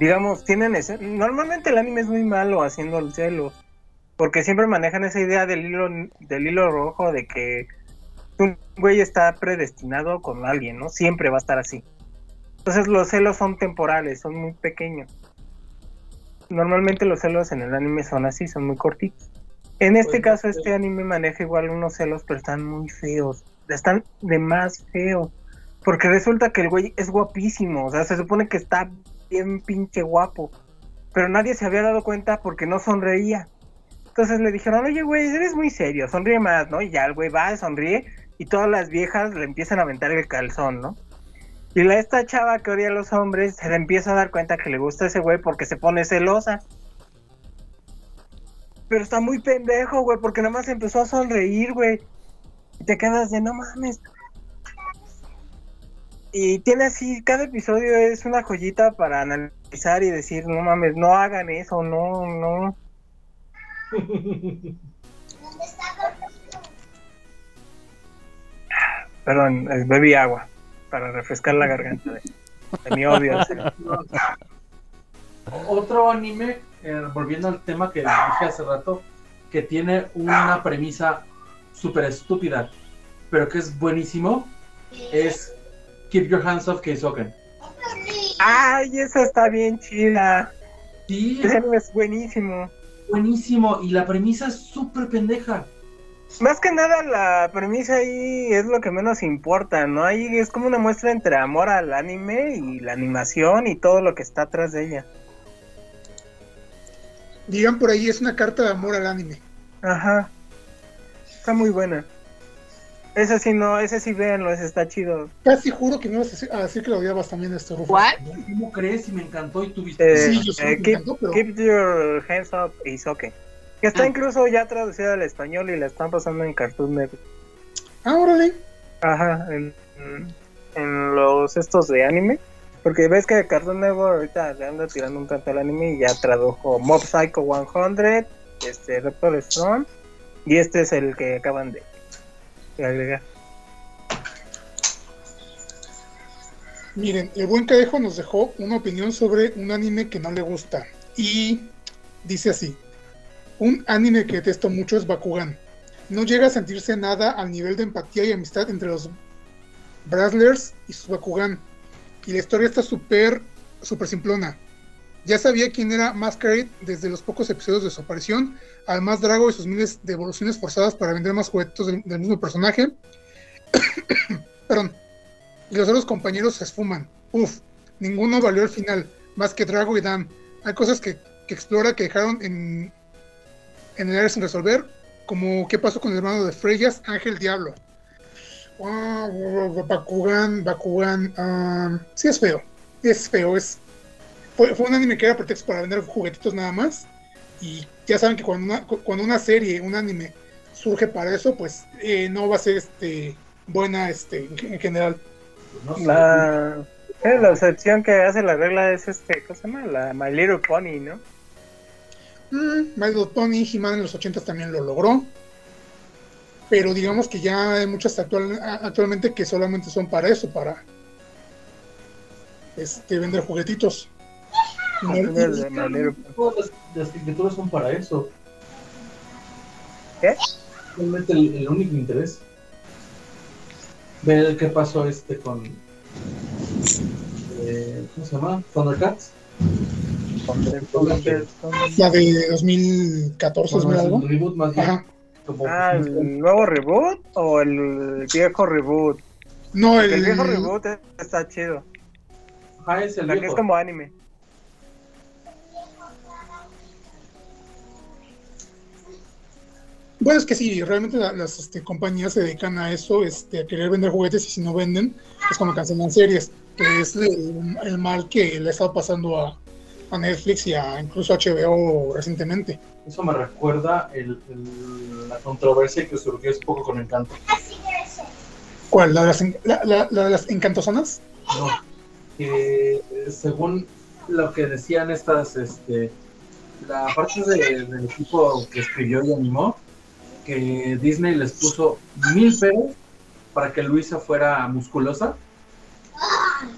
Digamos, tienen ese. Normalmente el anime es muy malo haciendo el celo. Porque siempre manejan esa idea del hilo, del hilo rojo de que un güey está predestinado con alguien, ¿no? Siempre va a estar así. Entonces los celos son temporales, son muy pequeños. Normalmente los celos en el anime son así, son muy cortitos. En este Pues, caso, este anime maneja igual unos celos, pero están muy feos. Están de más feos. Porque resulta que el güey es guapísimo. O sea, se supone que está bien pinche guapo. Pero nadie se había dado cuenta porque no sonreía. Entonces le dijeron, oye, güey, eres muy serio, sonríe más, ¿no? Y ya el güey va, sonríe, y todas las viejas le empiezan a aventar el calzón, ¿no? Y la, esta chava que odia a los hombres se le empieza a dar cuenta que le gusta ese güey porque se pone celosa. Pero está muy pendejo, güey, porque nada más empezó a sonreír, güey. Y te quedas de no mames. Y tiene así, cada episodio es una joyita para analizar y decir, no mames, no hagan eso, no, no. Perdón, eh, bebí agua para refrescar la garganta de, de mi odio. Otro anime, eh, volviendo al tema que dije hace rato, que tiene una premisa súper estúpida, pero que es buenísimo, es Keep Your Hands Off Keisoken. Ay, esa está bien chida. Sí, Ese anime es buenísimo. buenísimo, y la premisa es súper pendeja. Más que nada la premisa ahí es lo que menos importa, ¿no? Ahí es como una muestra entre amor al anime y la animación y todo lo que está atrás de ella. Digan por ahí, es una carta de amor al anime. Ajá. Está muy buena. Ese sí no, ese sí véanlo, ese está chido. Casi juro que me ibas a decir, a decir que lo odiabas también esto, Rufus. ¿Cuál? ¿Cómo crees? Y me encantó y tú viste. Eh, Sí, yo sé eh, que me keep, encantó, pero- keep your hands up is okay. Que está Ah. incluso ya traducida al español y la están pasando en Cartoon Network. Ah, órale. Ajá, en, en los estos de anime. Porque ves que Cartoon Network ahorita le anda tirando un tanto al anime y ya tradujo Mob Psycho 100, este Doctor Stone y este es el que acaban de, Miren, el buen Cadejo nos dejó una opinión sobre un anime que no le gusta. Y dice así: Un anime que detesto mucho es Bakugan. No llega a sentirse nada al nivel de empatía y amistad entre los Brazzlers y sus Bakugan. Y la historia está súper, súper simplona. Ya sabía quién era Masquerade desde los pocos episodios de su aparición, además Drago y sus miles de evoluciones forzadas para vender más juguetes del, mismo personaje. Perdón. Y los otros compañeros se esfuman. Uf, ninguno valió al final, más que Drago y Dan. Hay cosas que, que explora que dejaron en, en el área sin resolver, como qué pasó con el hermano de Freyas, Ángel Diablo. Ah, Bakugan, Bakugan, ah, sí es feo, es feo, es fue, fue un anime que era pretexto para vender juguetitos nada más. Y ya saben que cuando una, cu- cuando una serie, un anime surge para eso, pues eh, no va a ser este buena este en, en general. No sé. La, eh, la excepción que hace la regla es este, ¿cómo se llama? La My Little Pony, ¿no? Mm, My Little Pony, He-Man en los 80 también lo logró. Pero digamos que ya hay muchas actual- actualmente que solamente son para eso, para este, vender juguetitos. Todas las, caricaturas son para eso. ¿Qué? Realmente el, el único interés. Ver qué pasó este con. eh, ¿Cómo se llama? Thundercats. la de 2014, Bueno, es 2000 algo. un reboot más bien. Ajá. Como, Ah, ¿el nuevo reboot o el viejo reboot? No, El, el, viejo reboot está chido. Ajá, es O el sea, que es como anime. Bueno, es que sí, realmente la- las este, compañías se dedican a eso, este, a querer vender juguetes y si no venden, es cuando cancelan series, que es el, el mal que le ha estado pasando a, a Netflix y a incluso a HBO recientemente. Eso me recuerda el, el- la controversia que surgió hace poco con Encanto. ¿Cuál? ¿La de las, la, la- la de las encantozonas? No. que eh, según lo que decían estas, este, la parte de- del equipo que escribió y animó, que Disney les puso mil pesos para que Luisa fuera musculosa.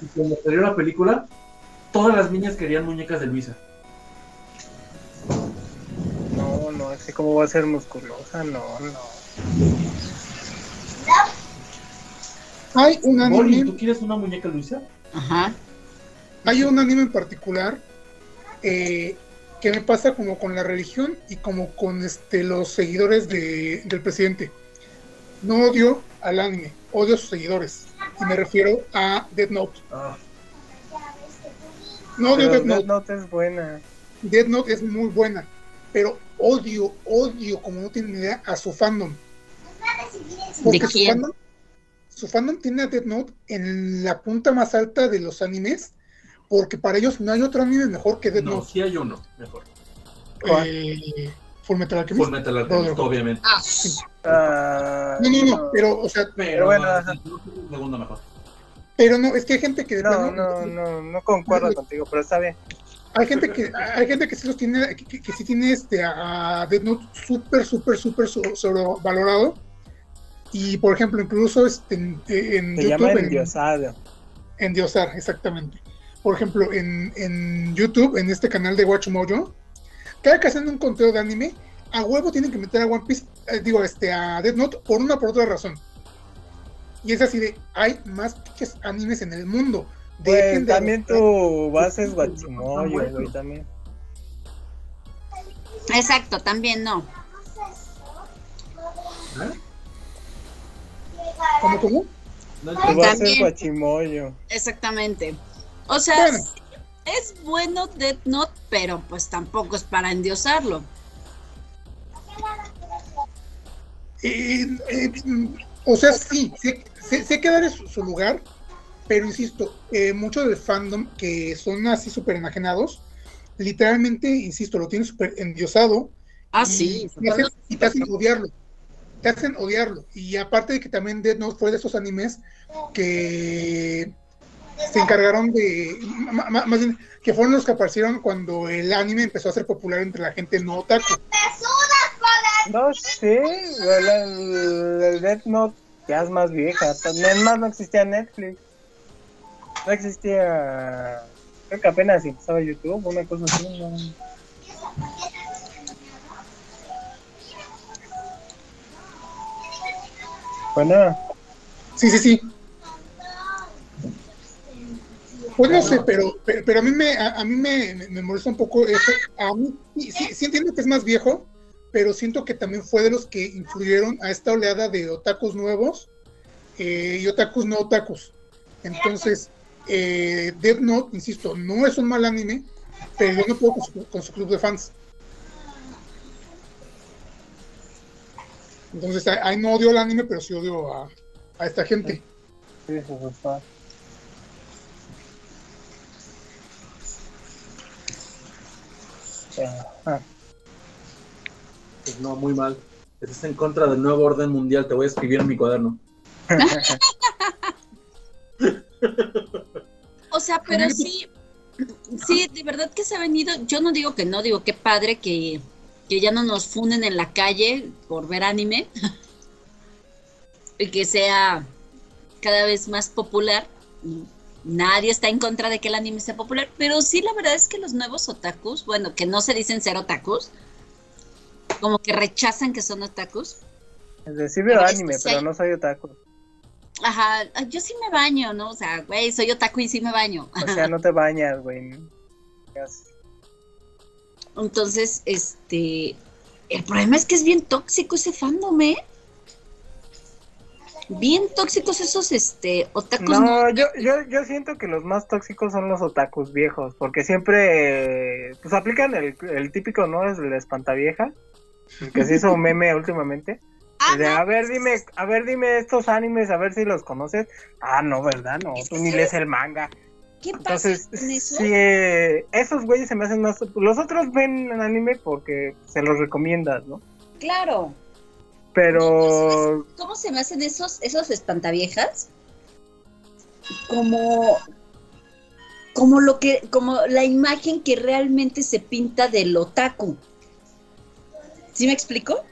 Y cuando salió la película, todas las niñas querían muñecas de Luisa. No, no, es que cómo va a ser musculosa, no, no. Hay un anime, ¿tú quieres una muñeca Luisa? Ajá. hay un anime en particular eh, que me pasa como con la religión y como con este los seguidores de- del presidente. No odio al anime, odio a sus seguidores. Y me refiero a Death Note. No odio Pero Death Death Note. Note es buena. Death Note es muy buena, pero odio, odio, como no tienen idea, a su fandom. Porque ¿De su quién? fandom, su fandom tiene a Death Note en la punta más alta de los animes, porque para ellos no hay otro anime mejor que Death no, Note. sí hay uno, mejor. Eh, Full Metal Alchemist. Full Metal Alchemist, obviamente. Ah, Ah, No, no, no, pero, o sea, Pero, bueno, sí, segundo mejor. pero no, es que hay gente que no, no, no, no concuerdo contigo, pero está bien. hay gente que, hay gente que sí los tiene, que, que- sí tiene este a, Death Note súper, súper, súper so- sobrevalorado. Y por ejemplo, incluso este, en, en Se YouTube, llama en- endiosado. endiosar, exactamente. Por ejemplo, en, en YouTube, en este canal de Watch Mojo, cada que hacen un conteo de anime, a huevo tienen que meter a One Piece, eh, digo, este, a Death Note por una o por otra razón. Y es así de, hay más pinches animes en el mundo. Pues, de- también tu base es guachimoyo, güey, también. exacto, también no. ¿Eh? ¿Cómo, cómo? No Tu base es guachimoyo. Exactamente. O sea, Bueno. es bueno Death Note, pero pues tampoco es para endiosarlo. Eh, eh, o sea, sí, sé, sé- sé que darle su, su lugar, pero insisto, eh, muchos del fandom que son así súper enajenados, literalmente, insisto, lo tienen súper endiosado Ah, y sí. hacen, y te hacen odiarlo. Te hacen odiarlo. Y aparte de que también Death Note fue de esos animes que se encargaron de. Más bien, que fueron los que aparecieron cuando el anime empezó a ser popular entre la gente no otaku. No sé, el, el, el Death Note ya es más vieja. También más no existía Netflix. No existía. Creo que apenas empezaba YouTube, una cosa así. ¿no? Bueno, Sí, sí, sí. Pues no sé, pero, pero, pero a mí me, a, a mí me, me- me molesta un poco eso. A mí, sí, sí, sí entiendo que es más viejo, pero siento que también fue de los que influyeron a esta oleada de otakus nuevos eh, y otakus no otakus. Entonces, eh, Death Note, insisto, no es un mal anime, pero yo no puedo con su, con su club de fans. Entonces, ahí no odio el anime, pero sí odio a, a esta gente. sí, sí, sí, está. Ah, Pues no, muy mal. Estás en contra del nuevo orden mundial. Te voy a escribir en mi cuaderno. O sea, pero sí, sí, de verdad que se ha venido, yo no digo que no, digo qué padre que, que ya no nos funden en la calle por ver anime y que sea cada vez más popular. Nadie está en contra de que el anime sea popular, pero sí la verdad es que los nuevos otakus, bueno, que no se dicen ser otakus, como que rechazan que son otakus. es decir, veo anime, sí pero hay- no soy otaku. Ajá, yo sí me baño, ¿no? O sea, güey, soy otaku y sí me baño. O sea, no te bañas, güey. Entonces, este, el problema es que es bien tóxico ese fandom, ¿eh? Bien tóxicos esos, este, otakus. No, yo, yo, yo siento que los más tóxicos son los otakus viejos, porque siempre, pues aplican el, el típico, ¿no? Es el espantavieja, que se hizo un meme últimamente. Ah, De, no, a ver, dime, a ver, dime estos animes, a ver si los conoces. Ah, no, ¿verdad? No, tú ni lees el manga. ¿qué pasa Entonces, con eso? sí, eh, esos güeyes se me hacen más... Los otros ven anime porque se los recomiendas, ¿no? Claro. Pero... ¿Cómo se me hacen esos, esos espantaviejas? Como, como lo que, como la imagen que realmente se pinta del otaku. ¿Sí me explico?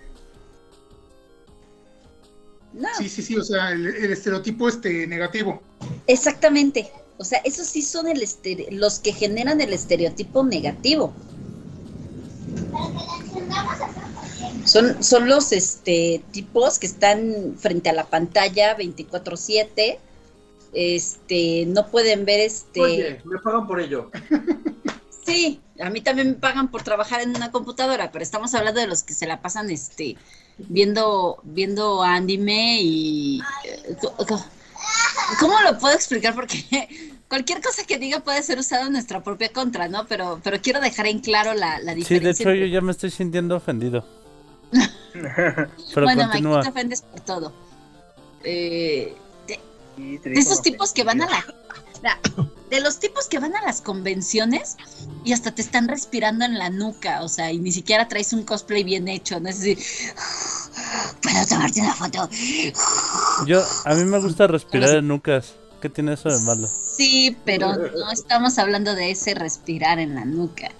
No, Sí, sí, sí, o sea, el, el estereotipo este negativo. exactamente. O sea, esos sí son el los que generan el estereotipo negativo. Son, son los este, tipos que están frente a la pantalla 24/7. Este, no pueden ver este. Oye, me pagan por ello. Sí, a mí también me pagan por trabajar en una computadora, pero estamos hablando de los que se la pasan este viendo viendo anime y eh, ¿Cómo lo puedo explicar? Porque cualquier cosa que diga puede ser usada en nuestra propia contra, ¿no? Pero pero quiero dejar en claro la, la Sí, diferencia. de hecho yo ya me estoy sintiendo ofendido. Pero bueno, Mike, continúa. tú te ofendes por todo. Eh, de esos tipos que van a la, la- de los tipos que van a las convenciones y hasta te están respirando en la nuca, o sea, y ni siquiera traes un cosplay bien hecho, no es decir, puedo tomarte una foto. Yo, a mí me gusta respirar en nucas. ¿Qué tiene eso de malo? Sí, pero no estamos hablando de ese respirar en la nuca.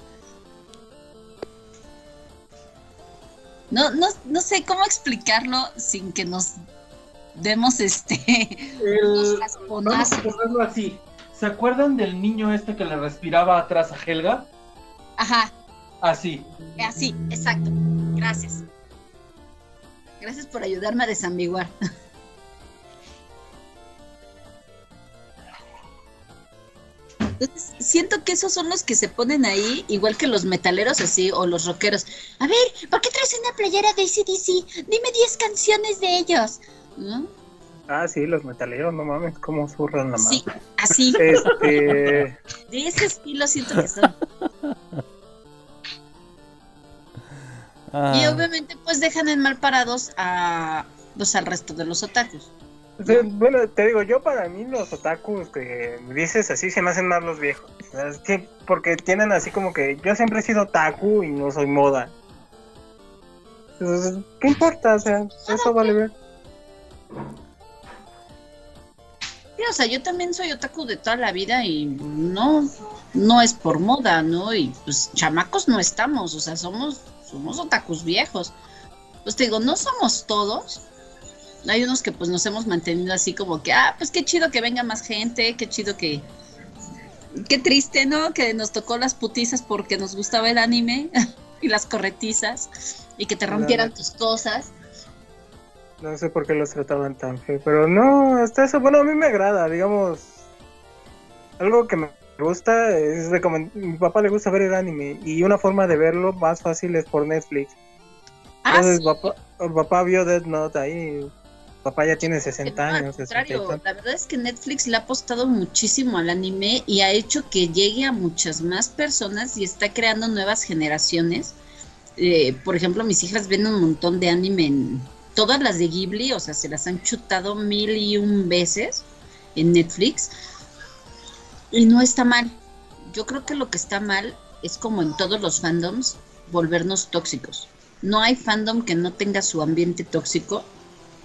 No, no, no sé cómo explicarlo sin que nos demos este El- Vamos a ponerlo así. ¿Se acuerdan del niño este que le respiraba atrás a Helga? Ajá, Así. así, exacto. Gracias. Gracias por ayudarme a desambiguar. Entonces, siento que esos son los que se ponen ahí, igual que los metaleros así, o los rockeros. A ver, ¿por qué traes una playera de ACDC? Dime 10 canciones de ellos. ¿No? Ah, sí, los metaleros, no mames, cómo zurran la mano. Sí, así, Este, de ese estilo siento que son. Ah, Y obviamente pues dejan en mal parados a pues al resto de los otakus. Bueno, te digo, yo para mí los otakus que dices así se me hacen más los viejos. Es que porque tienen así como que yo siempre he sido otaku y no soy moda. Entonces, ¿qué importa? O sea, eso vale ver. Sí, o sea, yo también soy otaku de toda la vida y no, no es por moda, ¿no? Y pues chamacos no estamos, o sea, somos, somos otakus viejos. Pues te digo, no somos todos. Hay unos que pues nos hemos mantenido así como que, ah, pues qué chido que venga más gente, qué chido que... Qué triste, ¿no? Que nos tocó las putizas porque nos gustaba el anime y las corretizas y que te rompieran tus cosas. No sé por qué los trataban tan feo, pero no, hasta eso, bueno, a mí me agrada, digamos, algo que me gusta es recomend- mi papá le gusta ver el anime y una forma de verlo más fácil es por Netflix. Ah, Entonces, sí. papá, el papá vio Death Note ahí, papá ya tiene 60 No, al años, 60 y contrario, la verdad es que Netflix le ha apostado muchísimo al anime y ha hecho que llegue a muchas más personas y está creando nuevas generaciones. Eh, por ejemplo, mis hijas ven un montón de anime en todas las de Ghibli, o sea, se las han chutado mil y un veces en Netflix y no está mal. Yo creo que lo que está mal es como en todos los fandoms, volvernos tóxicos. No hay fandom que no tenga su ambiente tóxico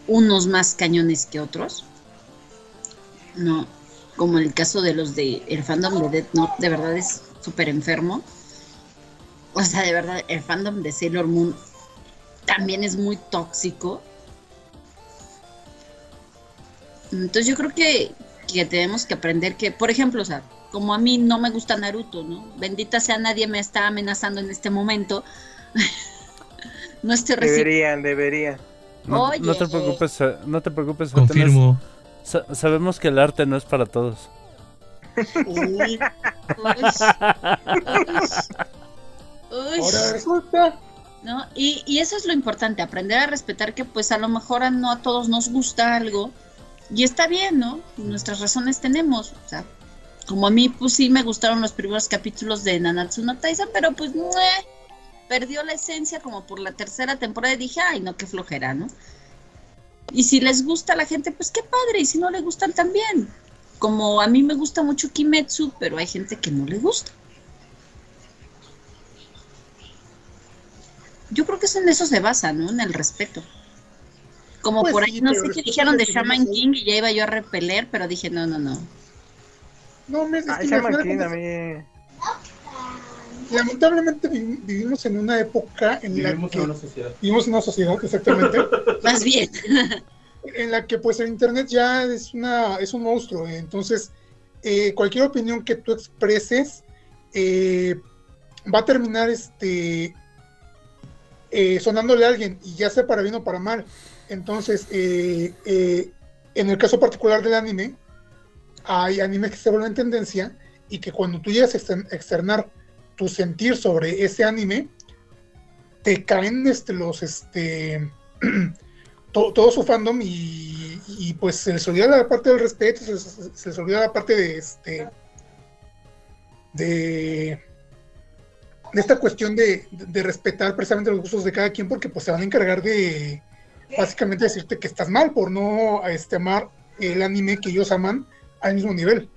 unos más cañones que otros. No, como el caso de los de el fandom de Death Note, de verdad es súper enfermo. O sea, de verdad, el fandom de Sailor Moon también es muy tóxico. Entonces yo creo que, que tenemos que aprender que, por ejemplo, o sea, como a mí no me gusta Naruto, ¿no? Bendita sea nadie me está amenazando en este momento. no estoy Deberían, deberían. No, Oye. no te preocupes, eh, no te preocupes. Confirmo. Sa- sabemos que el arte no es para todos. Uy, uy, uy, uy. Ahora resulta. ¿no? Y, y eso es lo importante, aprender a respetar que pues a lo mejor a no a todos nos gusta algo y está bien, ¿no? Nuestras razones tenemos, o sea, como a mí pues sí me gustaron los primeros capítulos de Nanatsu no Taizan, pero pues. Perdió la esencia como por la tercera temporada y dije, ay no, qué flojera, ¿no? Y si les gusta a la gente, pues qué padre, y si no le gustan también. Como a mí me gusta mucho Kimetsu, pero hay gente que no le gusta. Yo creo que eso en eso se basa, ¿no? En el respeto. Como Pues por sí, ahí, no sé qué dijeron de Shaman. King y ya iba yo a repeler, pero dije, no, no, no. No, me, es Ah, que Shaman King a mí. Lamentablemente vi- vivimos en una época en la que en una sociedad. vivimos en una sociedad, exactamente, Más bien. en la que pues el internet ya es una es un monstruo. Entonces, eh, cualquier opinión que tú expreses eh, va a terminar este eh, sonándole a alguien, y ya sea para bien o para mal. Entonces, eh, eh, en el caso particular del anime, hay animes que se vuelven tendencia y que cuando tú llegas a exter- externar tu sentir sobre ese anime, te caen este, los este to- todo su fandom y, y, pues se les olvida la parte del respeto, se, se- se les olvida la parte de este de de esta cuestión de, de respetar precisamente los gustos de cada quien porque pues se van a encargar de básicamente decirte que estás mal por no este, amar el anime que ellos aman al mismo nivel.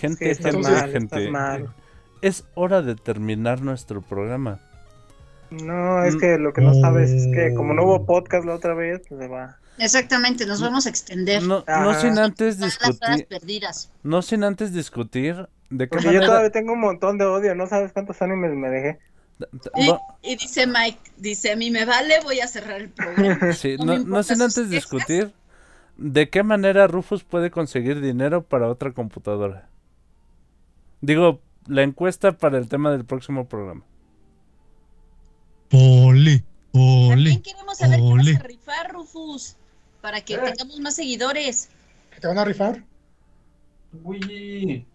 Gente, Sí, gente, mal, gente. estás mal. Es hora de terminar nuestro programa. No, es Mm. que lo que no sabes es que como no hubo podcast la otra vez, pues se va. Exactamente, nos vamos a extender. No, sin antes discutir, perdidas. no sin antes discutir de qué Porque yo todavía tengo un montón de odio, no sabes cuántos animes me dejé. Y, va- y dice Mike, dice, a mí me vale, voy a cerrar el programa. sí, no sin antes discutir de qué manera Rufus puede conseguir dinero para otra computadora. Digo, la encuesta para el tema del próximo programa. Poli, También poli. queremos saber qué vas a rifar, Rufus, para que Eh. tengamos más seguidores. Que te van a rifar. Uy,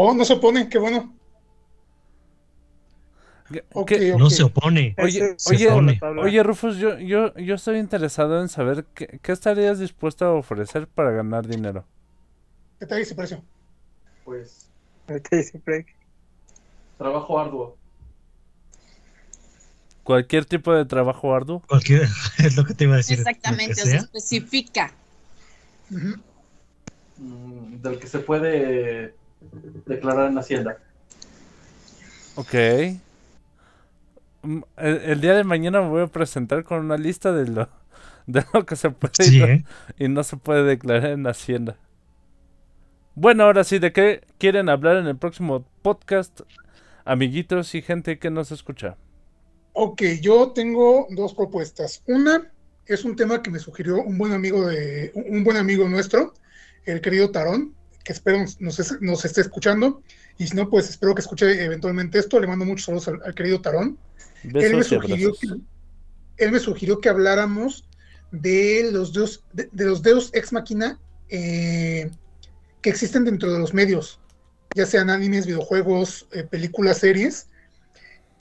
Oh, no se opone, qué bueno. ¿Qué- Ok, qué- ok. No se opone. Oye, oye, opone. Oye, Rufus, yo, yo, yo estoy interesado en saber qué, qué estarías dispuesto a ofrecer para ganar dinero. ¿Qué te dice precio? pues Ahorita dice Frank. trabajo arduo. Cualquier tipo de trabajo arduo. Cualquier, es lo que te iba a decir. Exactamente, o sea. sea, especifica. Mm, del que se puede declarar en Hacienda. Ok. Mm, El, el día de mañana me voy a presentar con una lista de lo, de lo que se puede y no- ¿eh? y no se puede declarar en Hacienda. Bueno, ahora sí, ¿de qué quieren hablar en el próximo podcast? Amiguitos y gente que nos escucha. Ok, yo tengo dos propuestas. Una es un tema que me sugirió un buen amigo de un buen amigo nuestro, el querido Tarón, que espero nos, es- nos esté escuchando. Y si no, pues espero que escuche eventualmente esto. Le mando muchos saludos al, al querido Tarón. Él me, sugirió que, él me sugirió que habláramos de los deus, de, de los deus ex machina eh, que existen dentro de los medios, ya sean animes, videojuegos, eh, películas, series.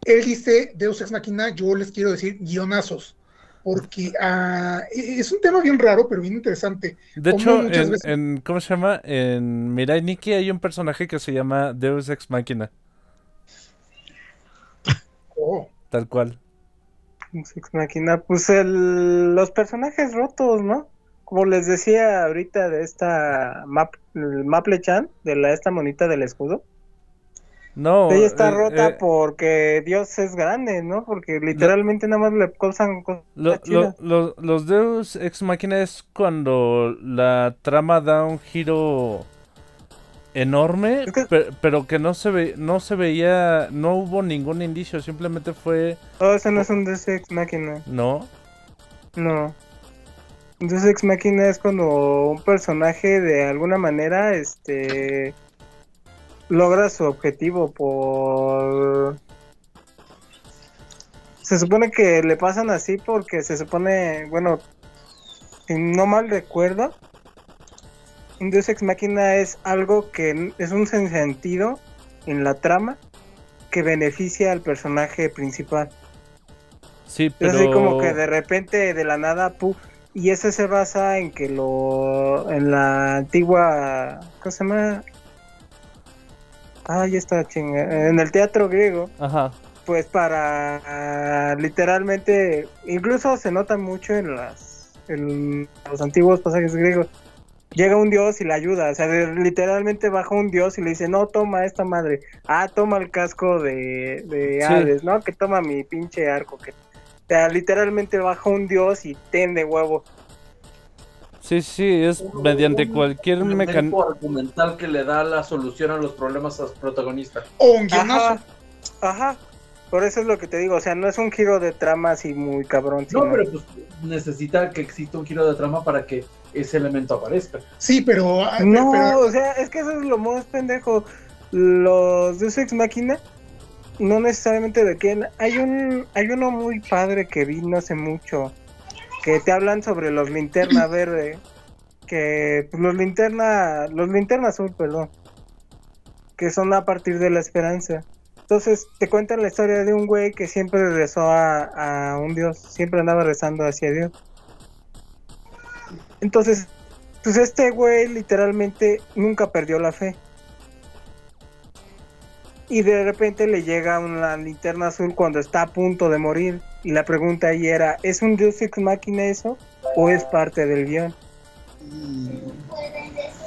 Él dice Deus ex machina, yo les quiero decir guionazos, porque ah, e- es un tema bien raro, pero bien interesante. De como hecho, en, veces- en- ¿cómo se llama? En Mirai Nikki hay un personaje que se llama Deus Ex Machina, Oh, tal cual. Sex Machina, pues el, los personajes rotos, ¿no? Como les decía ahorita de esta Map, Maple-chan, de la esta monita del escudo. No, Ella está eh, rota eh, porque Dios es grande, ¿no? Porque literalmente nada más le causan cosas lo- lo- los Deus Ex Machina es cuando la trama da un giro enorme, Es que- pero que no se ve, no se veía, no hubo ningún indicio, simplemente fue, Oh, eso no es un Deus Ex Machina, no, no. Deus Ex Machina es cuando un personaje de alguna manera, este, logra su objetivo por... Se supone que le pasan así porque se supone, bueno, si no mal recuerdo, un Deus Ex Machina es algo que es un sentido en la trama que beneficia al personaje principal. sí, Es pero así como que de repente de la nada, pu, y eso se basa en que lo en la antigua ¿cómo se llama? Ah, ya está chinga, en el teatro griego, ajá, pues para ah, literalmente incluso se nota mucho en las en los antiguos pasajes griegos. Llega un dios y le ayuda, o sea, de- literalmente baja un dios y le dice, no, toma esta madre, ah, toma el casco de, de Sí. Hades, ¿no? Que toma mi pinche arco, que o sea, literalmente baja un dios y ten de huevo. Sí, sí, es Un- mediante un cualquier mecanismo. argumental que le da la solución a los problemas a los protagonistas. O un guionazo. Ajá, ajá. Por eso es lo que te digo, o sea, no es un giro de trama así muy cabrón. No, sino- pero pues necesita que exista un giro de trama para que ese elemento aparezca. Sí, pero. ah, No, pero- o sea, es que eso es lo más pendejo. Los Deus Ex Machina, no necesariamente de quién. Hay un, hay uno muy padre que vi no hace mucho, que te hablan sobre los linterna verde, que pues, los linterna, los linterna azul, perdón, que son a partir de la esperanza. Entonces te cuentan la historia de un güey que siempre rezó a, a un dios, siempre andaba rezando hacia Dios. Entonces, pues este güey literalmente nunca perdió la fe. Y de repente le llega una linterna azul cuando está a punto de morir. Y la pregunta ahí era, ¿es un Deus Ex Machina eso? ¿O es parte del guion?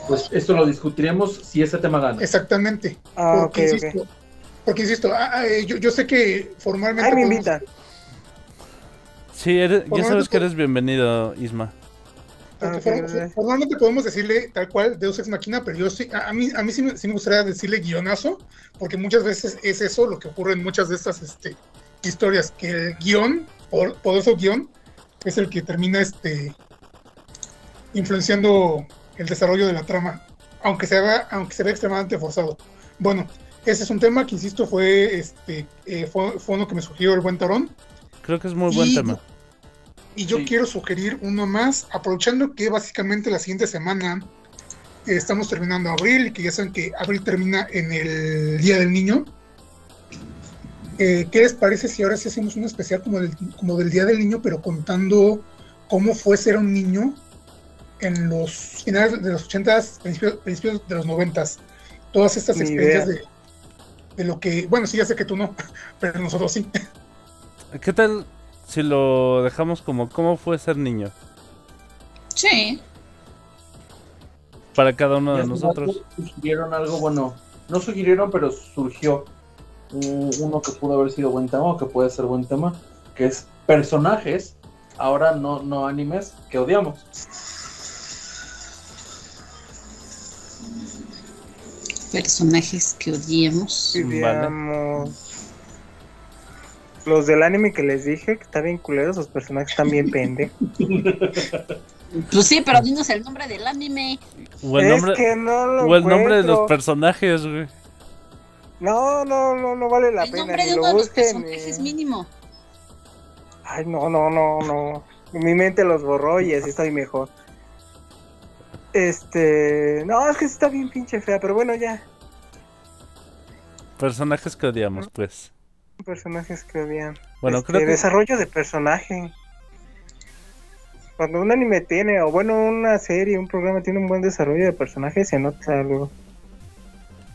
Pues esto lo discutiremos si ese tema gana. Exactamente. Ah, ok, porque, ok. insisto, porque insisto, ah, ah, eh, yo, yo sé que formalmente. Ay, me podemos- invitan. Sí, eres- ya sabes que eres bienvenido, Isma. Porque Ah, formalmente podemos decirle tal cual Deus Ex Machina, pero yo sí, a, mí, a mí sí, me, sí me gustaría decirle guionazo, porque muchas veces es eso lo que ocurre en muchas de estas este, historias, que el guion, o poderoso guion, es el que termina este influenciando el desarrollo de la trama, aunque se haga, aunque se vea extremadamente forzado. Bueno, ese es un tema que insisto fue este eh, fue, fue uno que me sugirió el buen Tarón. Creo que es muy buen tema. Y yo Sí. quiero sugerir uno más, aprovechando que básicamente la siguiente semana eh, estamos terminando abril y que ya saben que abril termina en el Día del Niño. Eh, ¿Qué les parece si ahora sí hacemos un especial como del, como del Día del Niño, pero contando cómo fue ser un niño en los finales de los 80s, principios, principios de los 90s? Todas estas Ni experiencias de, de lo que, bueno, sí, ya sé que tú no, pero nosotros sí. ¿Qué tal si lo dejamos como cómo fue ser niño? Sí. Para cada uno de nosotros. Sugirieron algo, bueno, no sugirieron, pero surgió un- uno que pudo haber sido buen tema o que puede ser buen tema, que es personajes, ahora no, no animes, que odiamos. Personajes que odiemos. Vale. Los del anime que les dije, que está bien culeros, los personajes están bien pendejos. Pues sí, pero dinos el nombre del anime. O el es nombre, que no lo o el nombre de los personajes, güey. No, no, no, no vale la el pena. nombre de lo de los personajes ni- mínimo. Ay, no, no, no, no. Mi mente los borró y así estoy mejor. Este. No, es que sí está bien pinche fea, pero bueno, ya. Personajes que odiamos, pues. Personajes que odian. Bueno, Este, creo que Desarrollo de personaje. Cuando un anime tiene, o bueno, una serie, un programa tiene un buen desarrollo de personaje, se nota algo.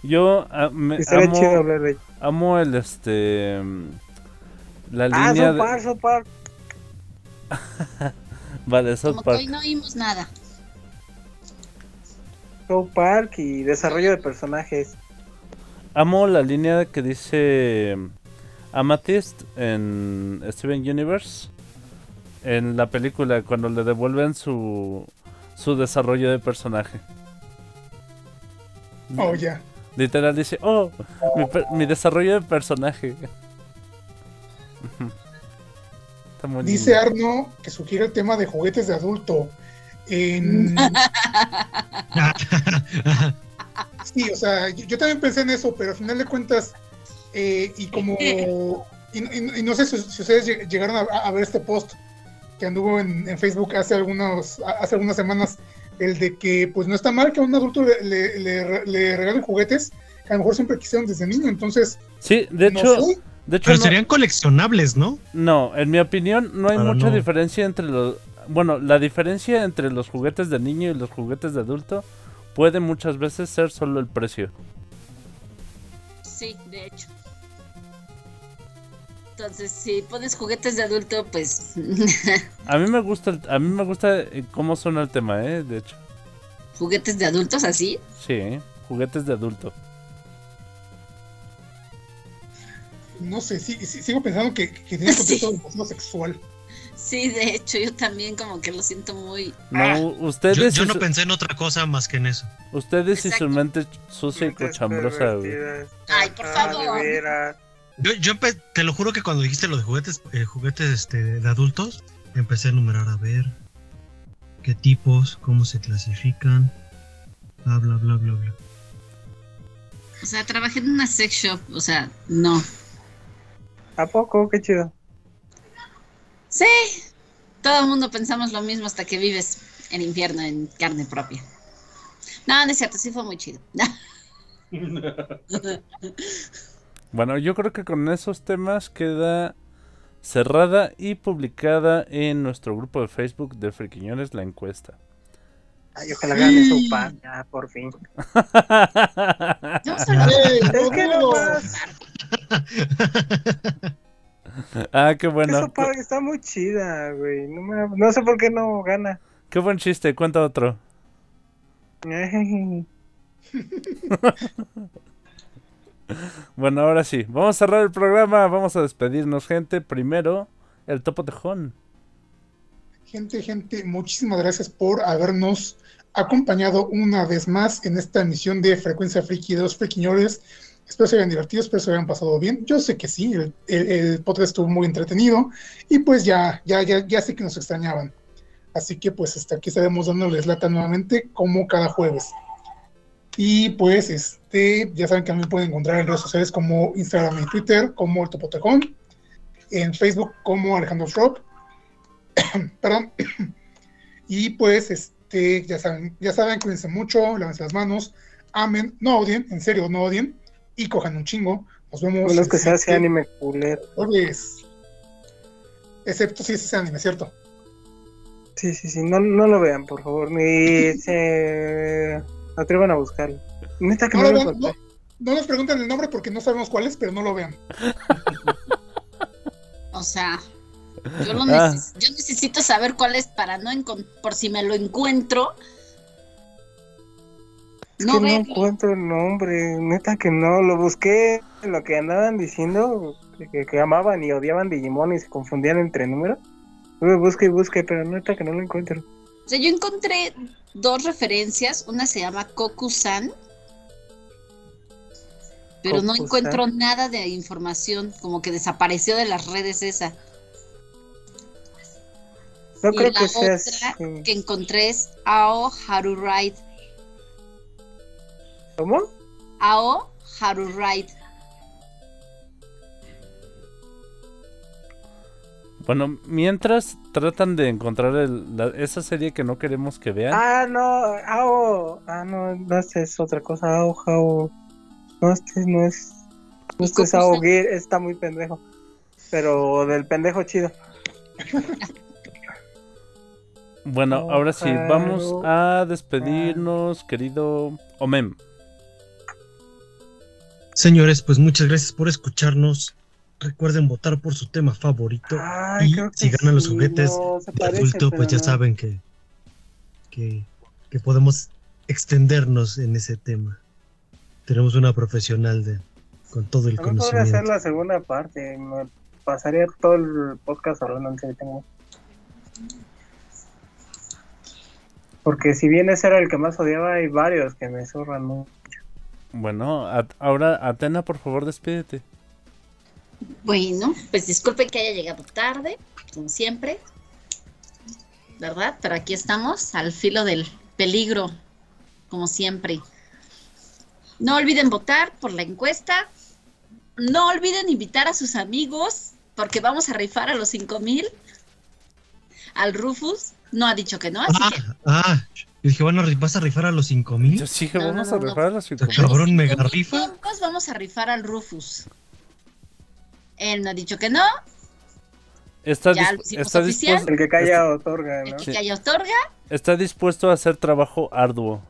yo ah, me- Estaría chido amo, hablar de ello. amo el este. mm, La Ah, línea South Park, de. South Park. Vale, South Como que Park. hoy no oímos nada. South Park y desarrollo de personajes. Amo la línea que dice Amethyst en Steven Universe. En la película, cuando le devuelven su, su desarrollo de personaje. Oh, ya. Literal dice, oh, mi, desarrollo de personaje. Ujú. Está muy Dice lindo. Arno que sugiere el tema de juguetes de adulto. En- sí, o sea, yo, yo también pensé en eso, pero al final de cuentas, eh, y como. Y, y- y no sé si, si ustedes lleg- llegaron a, a ver este post que anduvo en, en Facebook hace, algunos, hace algunas semanas, el de que pues no está mal que a un adulto le, le, le- le regalen juguetes que a lo mejor siempre quisieron desde niño, entonces. Sí, de no hecho, sé. de hecho Pero no, serían coleccionables, ¿no? no, en mi opinión no hay Pero mucha no. diferencia entre los... Bueno, la diferencia entre los juguetes de niño y los juguetes de adulto puede muchas veces ser solo el precio. Sí, de hecho. Entonces, si pones juguetes de adulto, pues. A mí me gusta, el- a mí me gusta eh, cómo suena el tema, eh, de hecho. juguetes de adultos así. Sí, juguetes de adulto. No sé, sí, sí- sigo pensando que, que tiene Sí. contexto demasiado sexual. Sí, de hecho, yo también como que lo siento muy... No, ustedes, Yo, no su- pensé en otra cosa más que en eso. ustedes y su Exacto. mente sucia y cochambrosa. Ay, por Ah, favor. Yo, yo te lo juro que cuando dijiste lo de juguetes, eh, juguetes este, de adultos, empecé a enumerar a ver qué tipos, cómo se clasifican, bla bla bla bla bla. O sea, trabajé en una sex shop, o sea, no. ¿A poco? Qué chido. Sí, todo el mundo pensamos lo mismo hasta que vives el infierno en carne propia. No, no es cierto, sí fue muy chido. Bueno, yo creo que con esos temas queda cerrada y publicada en nuestro grupo de Facebook de Friquiñones la encuesta. Ay, ojalá gane su pan, ya, por fin. Hablar ¡Ey, Es que no no! más. ah, qué bueno. Esa pan está muy chida, güey. No, me- no sé por qué no gana. Qué buen chiste, cuenta otro. Bueno, ahora sí, vamos a cerrar el programa, vamos a despedirnos, gente. Primero, el topo tejón. Gente, gente, muchísimas gracias por habernos acompañado una vez más en esta emisión de Frecuencia Friki de los Friquiñores. Espero se hayan divertido, espero se hayan pasado bien. Yo sé que sí, el, el- el podcast estuvo muy entretenido y pues ya, ya, ya, ya sé que nos extrañaban. Así que pues hasta aquí estaremos dándoles lata nuevamente como cada jueves. Y pues este, ya saben que a mí me pueden encontrar en redes sociales como Instagram y Twitter, como el Topotejón, en Facebook como Alejandro Schropp, perdón. Y pues, este, ya saben, ya saben, cuídense mucho, lávense las manos, amen, no odien, en serio, no odien, y cojan un chingo. Nos vemos. Bueno, es que se hace anime culero. jueves. Excepto si es anime, ¿cierto? Sí, sí, sí. No, no lo vean, por favor. Ni se atrevan a buscarlo. Neta que No no, vean, no, no nos pregunten el nombre porque no sabemos cuál es, pero no lo vean. O sea, yo, lo Ah. neces- yo necesito saber cuál es para no por si me lo encuentro. Es No que no encuentro el nombre. Neta que no. Lo busqué lo que andaban diciendo. Que, que amaban y odiaban Digimon y se confundían entre números. Busqué y busqué, pero neta que no lo encuentro. O sea, yo encontré dos referencias. Una se llama Koku-san. Pero no encuentro nada de información. Como que desapareció de las redes esa. No Y creo la que otra que encontré es Ao Haruride. ¿Cómo? Ao Haruride. Bueno, mientras tratan de encontrar el- la- esa serie que no queremos que vean. Ah, no, Ao. Ah, no, no, este es otra cosa. Ao, Ao. No, este no es. No, este es. Ao Gear, está muy pendejo. Pero del pendejo chido. Bueno, Oh, ahora sí, claro. vamos a despedirnos, querido Omem. Señores, pues muchas gracias por escucharnos. Recuerden votar por su tema favorito. Ay, y creo que si ganan los juguetes no, de parece, adulto, pues ya no. saben que, que, que podemos extendernos en ese tema. Tenemos una profesional de con todo el A lo mejor hacer conocimiento. la segunda parte. Me pasaría todo el podcast hablando en serio. Tengo. Porque si bien ese era el que más odiaba, hay varios que me zurran mucho. Bueno, a- ahora Atena, por favor, despídete. Bueno, pues disculpen que haya llegado tarde, como siempre. ¿Verdad? Pero aquí estamos, al filo del peligro, como siempre. No olviden votar por la encuesta. No olviden invitar a sus amigos, porque vamos a rifar a los 5000. Al Rufus no ha dicho que no, así Ah, que ah, yo dije, bueno, ¿vas a rifar a los 5000? Yo sí que No, no, vamos no, a no. rifar a Está 5000. cabrón, mega 5000 rifa. vamos a rifar al Rufus. Él no ha dicho que no, Está, Ya dispu- lo hicimos está oficial. dispuesto, El que calla otorga, el ¿no? que Sí. calla otorga. está dispuesto a hacer trabajo arduo.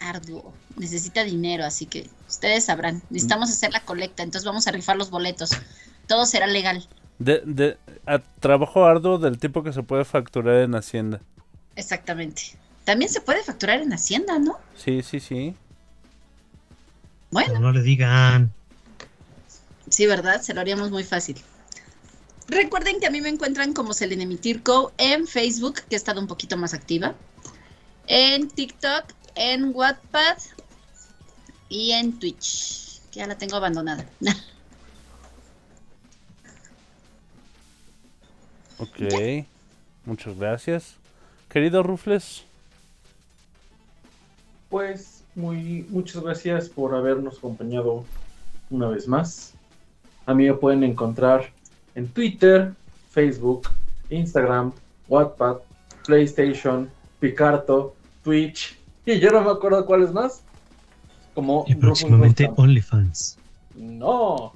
arduo. Necesita dinero, así que ustedes sabrán. Necesitamos hacer la colecta, entonces vamos a rifar los boletos. Todo será legal. De, de, a trabajo arduo del tipo que se puede facturar en Hacienda. Exactamente. También se puede facturar en Hacienda, ¿no? Sí, sí, sí. Bueno, No, no le digan. Sí, ¿verdad? Se lo haríamos muy fácil. Recuerden que a mí me encuentran como Selene Mitirko en Facebook, que he estado un poquito más activa, en TikTok, en Wattpad y en Twitch, que ya la tengo abandonada. Ok. Muchas gracias. Querido Rufles, Pues muy, muchas gracias por habernos acompañado una vez más. A mí me pueden encontrar en Twitter, Facebook, Instagram, Wattpad, PlayStation, Picarto, Twitch y yo no me acuerdo cuáles más. Como Y próximamente. OnlyFans. No.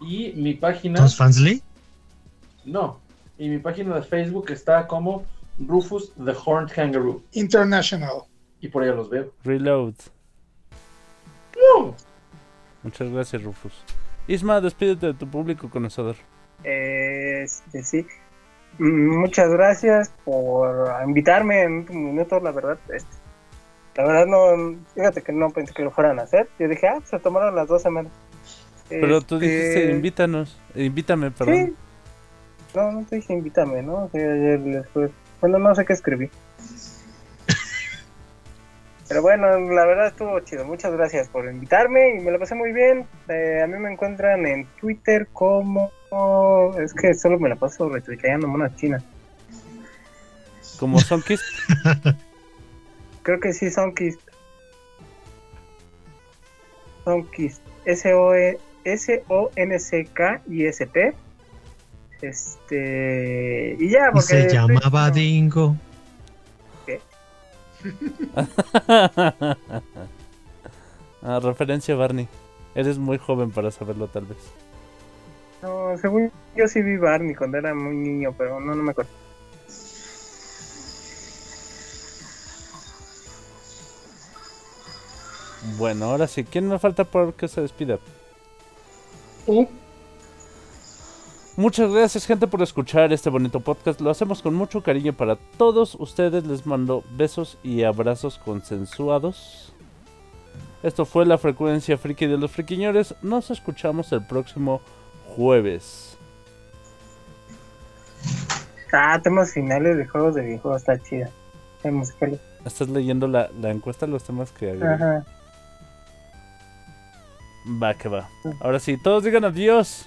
Y mi página. ¿Todos Fansly? No. Y mi página de Facebook está como Rufus the Horned Kangaroo. International. Y por ahí los veo. Reload. Muchas gracias, Rufus. Isma, despídete de tu público conocedor. Este, sí. Muchas gracias por invitarme en un minuto, la verdad. este, la verdad no, fíjate que no pensé que lo fueran a hacer. Yo dije, ah, se tomaron las dos semanas. Pero tú Este, dijiste, invítanos. Invítame, perdón. Sí. No, no te dije invítame, ¿no? O sea, ayer después. Bueno, no sé qué escribí. Pero bueno, la verdad estuvo chido. Muchas gracias por invitarme y me lo pasé muy bien. Eh, a mí me encuentran en Twitter como. Es que solo me la paso retuiteando monas chinas. Como Sonkist. Creo que sí, Sonkist. Sonkist. S-O-E- S-O-N-C-K-I-S-T. Este. Y ya, Y porque. se llamaba Dingo. ah, referencia Barney. Eres muy joven para saberlo, tal vez. No, según yo sí vi Barney cuando era muy niño, pero no, no me acuerdo. Bueno, ahora sí. ¿Quién me falta por que se despida? Muchas gracias, gente, por escuchar este bonito podcast. Lo hacemos con mucho cariño para todos ustedes. Les mando besos y abrazos consensuados. Esto fue la frecuencia friki de los friquiñores. Nos escuchamos el próximo jueves. Ah, temas finales de juegos de videojuegos, está chida. Hay musicales. ¿Estás leyendo la, la encuesta, los temas que agregué? Ajá. Va, que va. Ahora sí, todos digan adiós.